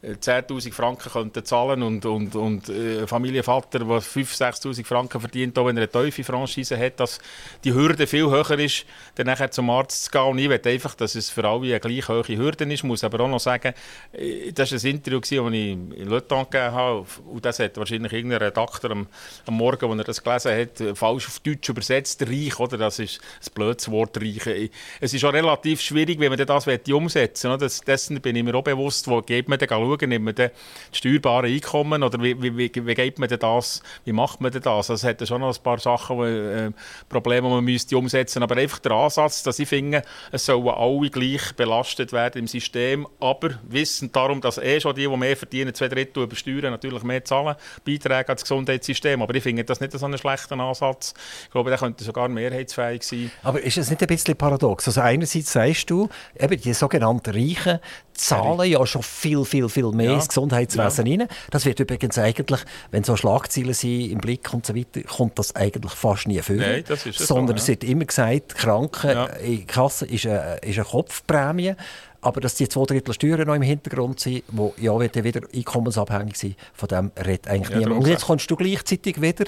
[SPEAKER 2] 10'000 Franken könnten zahlen und, und, und äh, Familienvater, der 5'000, 6'000 Franken verdient, auch wenn er eine tiefe Franchise hat, dass die Hürde viel höher ist, dann nachher zum Arzt zu gehen. Und ich will einfach, dass es für alle eine gleich hohe Hürde ist. Ich muss aber auch noch sagen, äh, das war ein Interview, das ich in Le gegeben habe. Und das hat wahrscheinlich irgendein Redakteur am, am Morgen, als er das gelesen hat, äh, falsch auf Deutsch übersetzt. Reich, oder? Das ist ein blödes Wort, reich. Äh, Es ist auch relativ schwierig, wenn man das möchte umsetzen möchte. Dessen bin ich mir auch bewusst, wo geht man dann schauen, nimmt man dann das steuerbare Einkommen oder wie, wie, wie, wie geht man denn das, wie macht man denn das? Also es hat ja schon noch ein paar Sachen, wo, äh, Probleme, die man müsste umsetzen aber einfach der Ansatz, dass ich finde, es sollen alle gleich belastet werden im System, aber wissend darum, dass eh schon die, die mehr verdienen, zwei Drittel über Steuern natürlich mehr zahlen, Beiträge an das Gesundheitssystem. Aber ich finde das nicht so einen schlechten Ansatz. Ich glaube, der könnte sogar mehrheitsfähig sein.
[SPEAKER 1] Aber ist das nicht ein bisschen paradox? Also einerseits sagst du, eben die sogenannten Reichen zahlen ja schon viel, viel, viel mehr
[SPEAKER 2] Ja.
[SPEAKER 1] ins Gesundheitswesen rein. Das wird übrigens eigentlich, wenn so Schlagzeilen sind im Blick und so weiter, kommt das eigentlich fast nie vor.
[SPEAKER 2] Nein, das ist es
[SPEAKER 1] Sondern
[SPEAKER 2] so,
[SPEAKER 1] es
[SPEAKER 2] ja.
[SPEAKER 1] wird immer gesagt, Kranken
[SPEAKER 2] Ja.
[SPEAKER 1] Kasse ist eine, ist eine Kopfprämie. Aber dass die zwei Drittel Steuern noch im Hintergrund sind, die ja wieder einkommensabhängig sind, von dem redet eigentlich
[SPEAKER 2] Ja,
[SPEAKER 1] niemand. Und jetzt kommst du gleichzeitig wieder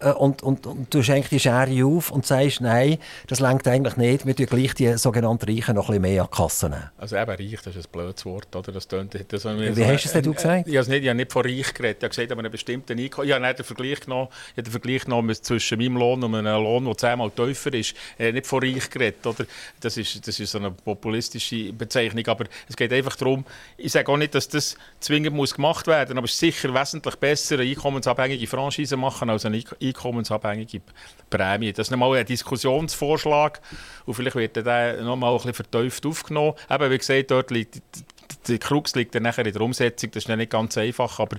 [SPEAKER 1] äh, und, und, und du eigentlich die Schere auf und sagst, nein, das lenkt eigentlich nicht, wir tun gleich die sogenannten Reichen noch ein bisschen mehr an die Kasse nehmen.
[SPEAKER 2] Also eben reich, das ist ein blödes Wort, oder? Das tönt, das,
[SPEAKER 1] Wie hast du es denn du gesagt?
[SPEAKER 2] Ich habe es nicht, ich habe nicht von reich geredet, ich habe gesagt, aber einen bestimmten Einkommen. Ich habe nicht den Vergleich genommen, ich den Vergleich genommen zwischen meinem Lohn und einem Lohn, der zehnmal tiefer ist. Ich habe nicht von reich geredet, oder? Das ist, das ist so eine populistische Bezeichnung, aber es geht einfach darum, ich sage auch nicht, dass das zwingend muss gemacht werden aber es ist sicher wesentlich besser, eine einkommensabhängige Franchise machen als eine Eink- einkommensabhängige Prämie. Das ist nochmal ein Diskussionsvorschlag und vielleicht wird der nochmal ein bisschen vertieft aufgenommen. Eben, wie gesagt, dort liegt die Krux liegt dann nachher in der Umsetzung, das ist dann nicht ganz einfach, aber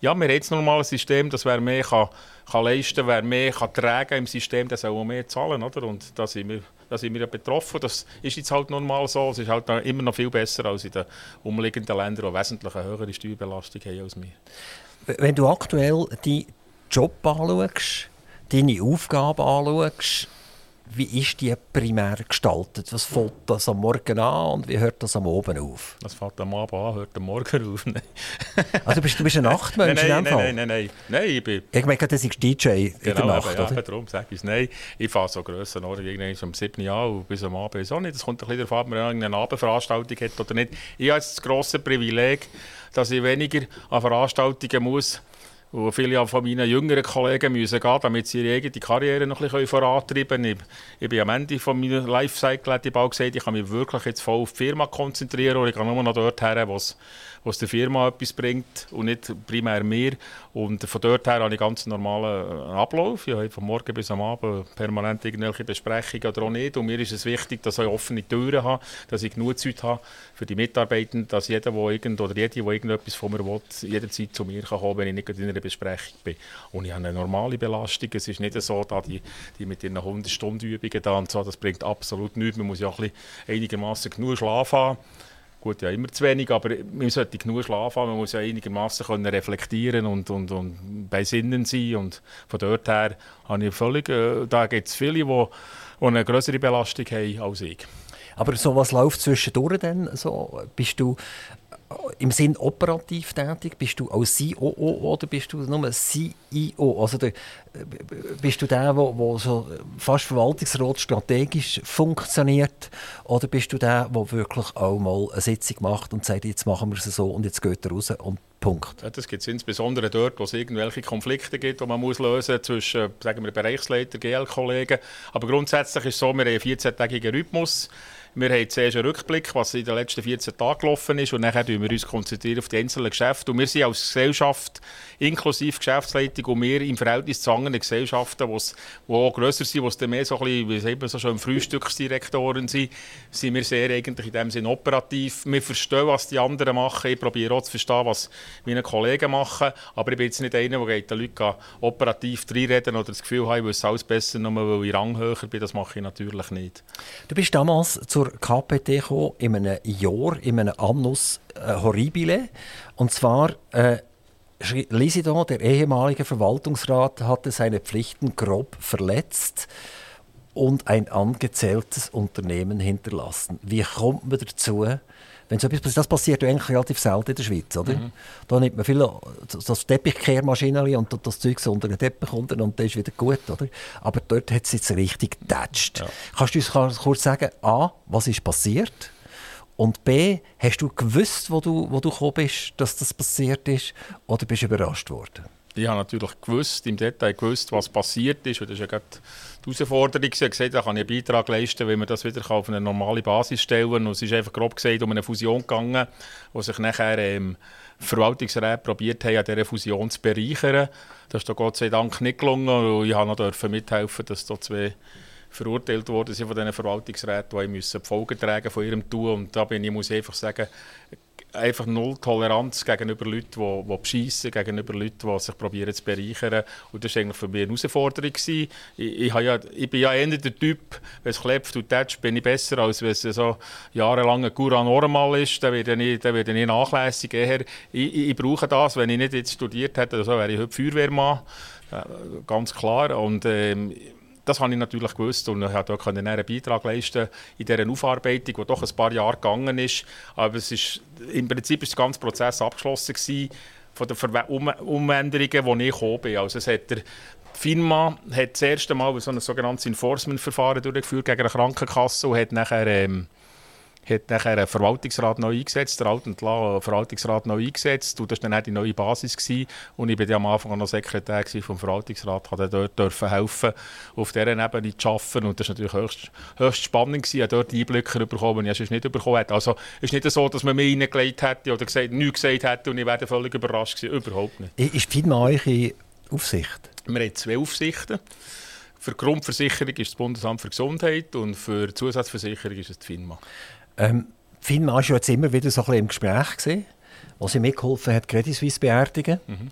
[SPEAKER 2] ja, wir haben jetzt mal ein System, das wer mehr kann, kann leisten, wer mehr kann tragen im System, der soll auch mehr zahlen, oder? Und da sind wir, da sind wir ja betroffen. Das ist jetzt halt nun mal so. Es ist halt immer noch viel besser als in den umliegenden Ländern, die wesentlich eine höhere Steuerbelastung haben als wir.
[SPEAKER 1] Wenn du aktuell deinen Job anschaust, deine Aufgaben anschaust, wie ist die primär gestaltet? Was fängt das am Morgen an und wie hört das am Abend auf?
[SPEAKER 2] Das fängt am Abend an, hört am Morgen auf.
[SPEAKER 1] also du bist, du bist ein Nachtmensch
[SPEAKER 2] nein,
[SPEAKER 1] in dem
[SPEAKER 2] nein,
[SPEAKER 1] Fall?
[SPEAKER 2] Nein, nein, nein, nein. Ich bin...
[SPEAKER 1] Ich meine, das ist DJ
[SPEAKER 2] genau,
[SPEAKER 1] in der Nacht,
[SPEAKER 2] aber,
[SPEAKER 1] oder?
[SPEAKER 2] Ja, darum sage ich es. Nein, ich fahre so grösser Orte, irgendwann um 7 Jahre und bis am Abend so nicht. Das kommt ein bisschen darauf an, ob man irgendeine Abendveranstaltung hat oder nicht. Ich habe jetzt das grosse Privileg, dass ich weniger an Veranstaltungen muss, wo viele von meinen jüngeren Kollegen müssen gehen, damit sie ihre eigene Karriere noch ein bisschen vorantreiben können. Ich, ich bin am Ende von meiner Lifecycle, hätte ich bald gesagt, ich kann mich wirklich jetzt voll auf die Firma konzentrieren und ich kann nur noch dort her, wo es der Firma etwas bringt und nicht primär mir. Und von dort her habe ich ganz normalen Ablauf. Ich habe von morgen bis am Abend permanent irgendwelche Besprechungen oder auch nicht. Und mir ist es wichtig, dass ich offene Türen habe, dass ich genug Zeit habe für die Mitarbeitenden, dass jeder, wo irgend, oder jede, der irgendetwas von mir will, jederzeit zu mir kann kommen, wenn ich nicht in einer Besprechung bin. Und ich habe eine normale Belastung. Es ist nicht so, dass die, die mit ihren 100 Stunden Übungen da und so, das bringt absolut nichts. Man muss ja auch einigermaßen genug Schlaf haben. Gut, ja, immer zu wenig, aber man sollte genug schlafen Man muss ja einigermaßen reflektieren und, und, und bei Sinnen sein. Und von dort her habe ich völlig, äh, da gibt es viele, die, eine größere Belastung haben als ich.
[SPEAKER 1] Aber so was läuft zwischendurch denn? So, bist du im Sinn operativ tätig? Bist du als COO oder bist du nur CEO? Also der, bist du der, der, der so fast Verwaltungsrat strategisch funktioniert? Oder bist du der, der wirklich auch mal eine Sitzung macht und sagt, jetzt machen wir es so und jetzt geht er raus und Punkt.
[SPEAKER 2] Ja, das gibt es insbesondere dort, wo es irgendwelche Konflikte gibt, die man muss lösen zwischen sagen wir, Bereichsleiter, GL-Kollegen. Aber grundsätzlich ist es so, wir haben einen 14-tägigen Rhythmus. Wir haben zuerst einen Rückblick, was in den letzten 14 Tagen gelaufen ist und dann konzentrieren wir uns konzentrieren auf die einzelnen Geschäfte. Und wir sind als Gesellschaft, inklusive Geschäftsleitung und wir im Verhältnis zu anderen Gesellschaften, die auch grösser sind, wo es mehr so ein bisschen, wie sagt man so schon, Frühstücksdirektoren sind, sind wir sehr eigentlich in dem Sinne operativ. Wir verstehen, was die anderen machen. Ich probiere auch zu verstehen, was meine Kollegen machen. Aber ich bin jetzt nicht einer, der den Leuten operativ reinreden oder das Gefühl hat, ich wüsste alles besser, nur weil ich ranghöher bin. Das mache ich natürlich nicht.
[SPEAKER 1] Du bist damals zur KPT gekommen, in einem Jahr, in einem Annus äh, Horribile. Und zwar äh, lese ich da, der ehemalige Verwaltungsrat hatte seine Pflichten grob verletzt und ein angezähltes Unternehmen hinterlassen. Wie kommt man dazu, wenn so etwas das passiert ja eigentlich relativ selten in der Schweiz, oder? Mhm. Da nimmt man viel das Teppichkehrmaschinenli und das Zeug so unter den Teppich unter und dann ist wieder gut, oder? Aber dort hat es jetzt richtig getatscht. Ja. Kannst du uns kurz sagen, A, was ist passiert? Und B, hast du gewusst, wo du, wo du gekommen bist, dass das passiert ist, oder bist du überrascht worden?
[SPEAKER 2] Ich habe natürlich gewusst, im Detail gewusst, was passiert ist. Und das ist ja die Herausforderung. Ich gesagt, da kann ich einen Beitrag leisten, wenn wir das wieder auf eine normale Basis stellen Und es ist einfach grob gesagt um eine Fusion gegangen, wo sich nachher ähm, Verwaltungsräte probiert haben, an dieser Fusion zu bereichern. Das ist Gott sei Dank nicht gelungen. Und ich durfte mithelfen, dass da zwei verurteilt worden sind von diesen Verwaltungsräten, die die Folgen tragen von ihrem Tun. Und da bin ich, muss ich einfach sagen, einfach null Toleranz gegenüber Leuten, die, die beschissen, gegenüber Leuten, die sich probieren zu bereichern. Und das war eigentlich für mich eine Herausforderung. Ich, ich, ja, ich bin ja eher der Typ, wenn es klebt und tätscht, bin ich besser, als wenn es so jahrelang ein Cura normal ist. Dann werde ich, dann werde ich nachlässig. Eher, ich, ich, brauche das, wenn ich nicht jetzt studiert hätte, also wäre ich heute Feuerwehrmann. Äh, ganz klar. Und, ähm, das habe ich natürlich gewusst und ich konnte einen Beitrag leisten in dieser Aufarbeitung, die doch ein paar Jahre gegangen ist. Aber es ist, im Prinzip ist der ganze Prozess abgeschlossen gewesen von den um Umänderungen, wo ich gekommen bin. Also es hat der FINMA hat das erste Mal so ein sogenanntes Enforcement-Verfahren durchgeführt gegen eine Krankenkasse und hat nachher ähm, hat nachher einen Verwaltungsrat neu eingesetzt, der alten Verwaltungsrat neu eingesetzt und das war dann die neue Basis gewesen. und ich war am Anfang noch Sekretär vom Verwaltungsrat, habe dort dürfen helfen, auf dieser Ebene zu arbeiten und das war natürlich höchst, höchst spannend gewesen, ich dort Einblicke bekommen, die ich sonst nicht bekommen hätte. Also es ist nicht so, dass man mich reingelegt hätte oder gesagt, nichts gesagt hätte und ich wäre völlig überrascht gewesen, überhaupt nicht.
[SPEAKER 1] Ist FINMA eure Aufsicht?
[SPEAKER 2] Wir haben zwei Aufsichten. Für die Grundversicherung ist das Bundesamt für Gesundheit und für die Zusatzversicherung ist es die FINMA.
[SPEAKER 1] Ähm, Finn war jetzt immer wieder so ein bisschen im Gespräch, gewesen, wo sie mitgeholfen hat, Credit Suisse beerdigen. Mhm.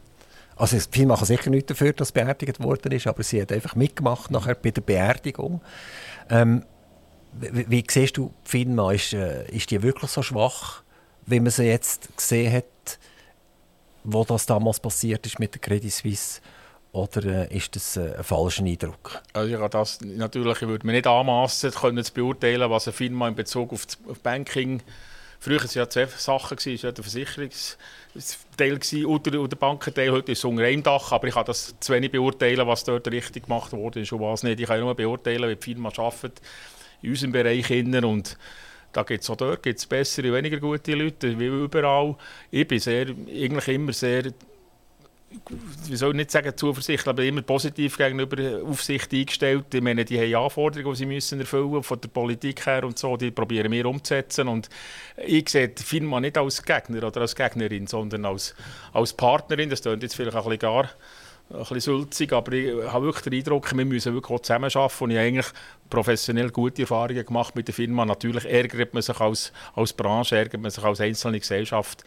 [SPEAKER 1] Also Finn kann sicher nichts dafür, dass beerdigt worden ist, aber sie hat einfach mitgemacht nachher bei der Beerdigung. Ähm, wie, wie, siehst du, FINMA, ist, äh, ist die wirklich so schwach, wie man sie jetzt gesehen hat, wo das damals passiert ist mit der Credit Suisse? Oder äh, ist das äh, ein falscher Eindruck?
[SPEAKER 2] Also ich, das, natürlich, ich würde mir nicht anmassen, können zu beurteilen, was eine Firma in Bezug auf, das, auf Banking Früher waren es ja zwei Sachen. Es war der Versicherungsteil und der, Bankenteil. Heute ist es unter einem Dach. Aber ich kann das zu wenig beurteilen, was dort richtig gemacht wurde und was nicht. Ich kann nur beurteilen, wie die Firma arbeitet in unserem Bereich. Und da gibt es auch dort gibt's bessere weniger gute Leute, wie überall. Ich bin sehr, eigentlich immer sehr wie soll ich nicht sagen zuversichtlich, aber immer positiv gegenüber Aufsicht eingestellt. Ich meine, die haben Anforderungen, die sie müssen erfüllen von der Politik her und so, die probieren wir umzusetzen und ich sehe die Firma nicht als Gegner oder als Gegnerin, sondern als, als Partnerin. Das klingt jetzt vielleicht ein bisschen gar ein bisschen sulzig, aber ich habe wirklich den Eindruck, wir müssen wirklich zusammenarbeiten und ich habe eigentlich professionell gute Erfahrungen gemacht mit der Firma. Natürlich ärgert man sich als, als Branche, ärgert man sich als einzelne Gesellschaft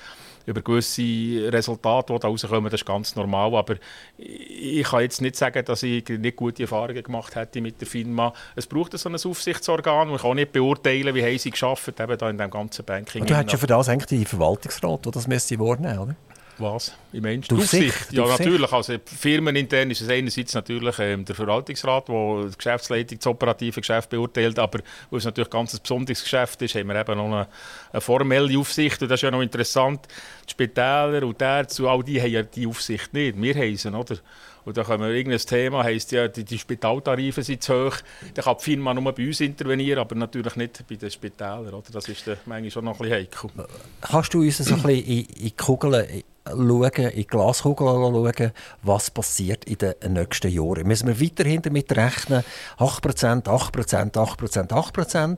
[SPEAKER 2] über gewisse Resultate, die da rauskommen, das ist ganz normal, aber ich kann jetzt nicht sagen, dass ich nicht gute Erfahrungen gemacht hätte mit der Firma. Es braucht so ein Aufsichtsorgan und ich kann nicht beurteilen, wie sie geschafft haben, eben da in dem ganzen Banking.
[SPEAKER 1] Und du hättest ja für das eigentlich die Verwaltungsrat, der das müsste wahrnehmen, oder?
[SPEAKER 2] Was? Ich meine, die Aufsicht? Ja, natürlich. Also firmenintern ist es einerseits natürlich ähm, der Verwaltungsrat, der die Geschäftsleitung, das operative Geschäft beurteilt, aber weil es natürlich ein ganz besonderes Geschäft ist, haben wir eben noch eine, eine, formelle Aufsicht und das ist ja noch interessant. Die Spitäler und dazu, all die haben ja die Aufsicht nicht. Wir haben sie, oder? Und da kommen wir irgendein Thema, heisst ja, die, die Spitaltarife sind zu hoch. Dann kann die Firma nur bei uns intervenieren, aber natürlich nicht bei den Spitälern. Oder? Das ist manchmal schon noch ein bisschen heikel.
[SPEAKER 1] Kannst du uns so ein bisschen in, in Kugeln schauen, in die Glaskugel schauen, was passiert in den nächsten Jahren. Müssen wir weiterhin damit rechnen, 8%, 8%, 8%, 8%?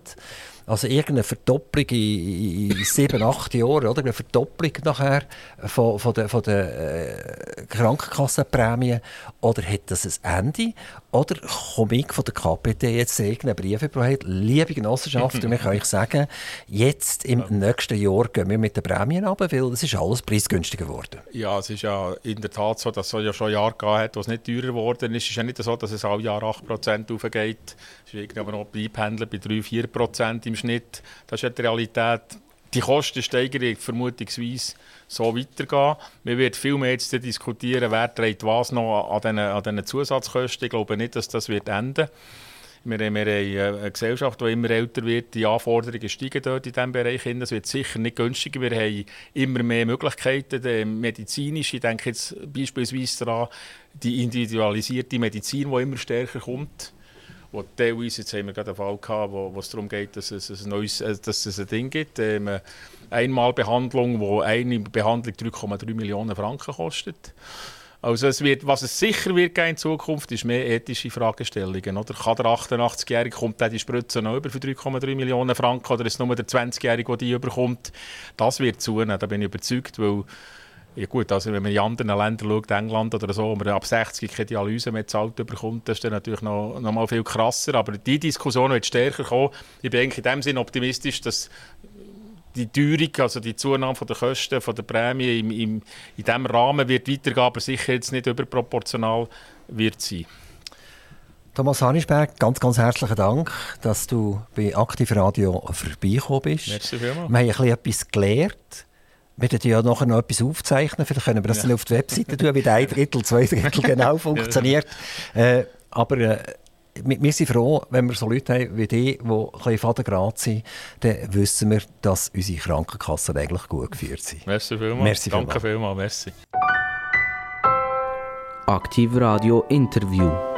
[SPEAKER 1] Also irgendeine Verdopplung in, in sieben, acht Jahren, oder? Eine Verdopplung nachher von, von der, von der äh, Krankenkassenprämie. Oder hat das ein Ende? Oder komme ich von der KPT jetzt irgendeinen Brief bekommen, liebe Genossenschaft, und ich kann euch sagen, jetzt im nächsten Jahr gehen wir mit den Prämien runter, weil es ist alles preisgünstiger geworden.
[SPEAKER 2] Ja, es ist ja in der Tat so, dass es ja schon Jahre gegeben hat, wo es nicht teurer geworden ist. Es ist ja nicht so, dass es alle Jahre 8% aufgeht. Es ist irgendwie noch beipendelt bei 3-4% im Schnitt. Das ist ja die Realität. Die Kostensteigerung vermutungsweise so weitergehen. Wir werden viel mehr jetzt diskutieren, wer trägt was noch an diesen, an diesen Zusatzkosten. Ich glaube nicht, dass das wird enden wir haben, wir haben eine Gesellschaft, die immer älter wird. Die Anforderungen steigen dort in diesem Bereich. Es wird sicher nicht günstiger. Wir haben immer mehr Möglichkeiten. Medizinisch, ich denke jetzt beispielsweise daran, die individualisierte Medizin, die immer stärker kommt wo teilweise, jetzt haben wir gerade einen Fall gehabt, wo, wo es darum geht, dass es ein, neues, äh, dass es ein Ding gibt, ähm, Einmalbehandlung, wo eine Behandlung 3,3 Millionen Franken kostet. Also es wird, was es sicher wird in Zukunft, ist mehr ethische Fragestellungen. Oder kann der 88-Jährige, kommt die Spritze noch über für 3,3 Millionen Franken oder ist es nur der 20-Jährige, der die überkommt? Das wird zunehmen, da bin ich überzeugt, weil ja gut, also wenn man in anderen Ländern schaut, England oder so, wo man ab 60 keine Dialyse mehr zahlt bekommt, das ist dann natürlich noch, noch mal viel krasser. Aber die Diskussion wird stärker kommen. Ich bin eigentlich in dem Sinne optimistisch, dass die Teuerung, also die Zunahme der Kosten von der Prämie im, im, in diesem Rahmen wird weitergehen, aber sicher jetzt nicht überproportional wird sein.
[SPEAKER 1] Thomas Hanisberg, ganz, ganz herzlichen Dank, dass du bei Aktiv Radio vorbeigekommen bist.
[SPEAKER 2] Merci vielmals.
[SPEAKER 1] Wir haben ein bisschen etwas gelernt. Wir werden ja nachher noch etwas aufzeichnen, vielleicht können wir das ja. dann auf die Webseite tun, wie ein Drittel, zwei Drittel genau funktioniert. Äh, aber äh, wir sind froh, wenn wir so Leute haben wie die, die ein bisschen fadengrad sind, dann wissen wir, dass unsere Krankenkassen eigentlich gut geführt sind.
[SPEAKER 2] Merci vielmals. Merci Danke vielmals. Merci.
[SPEAKER 3] Aktiv Radio Interview.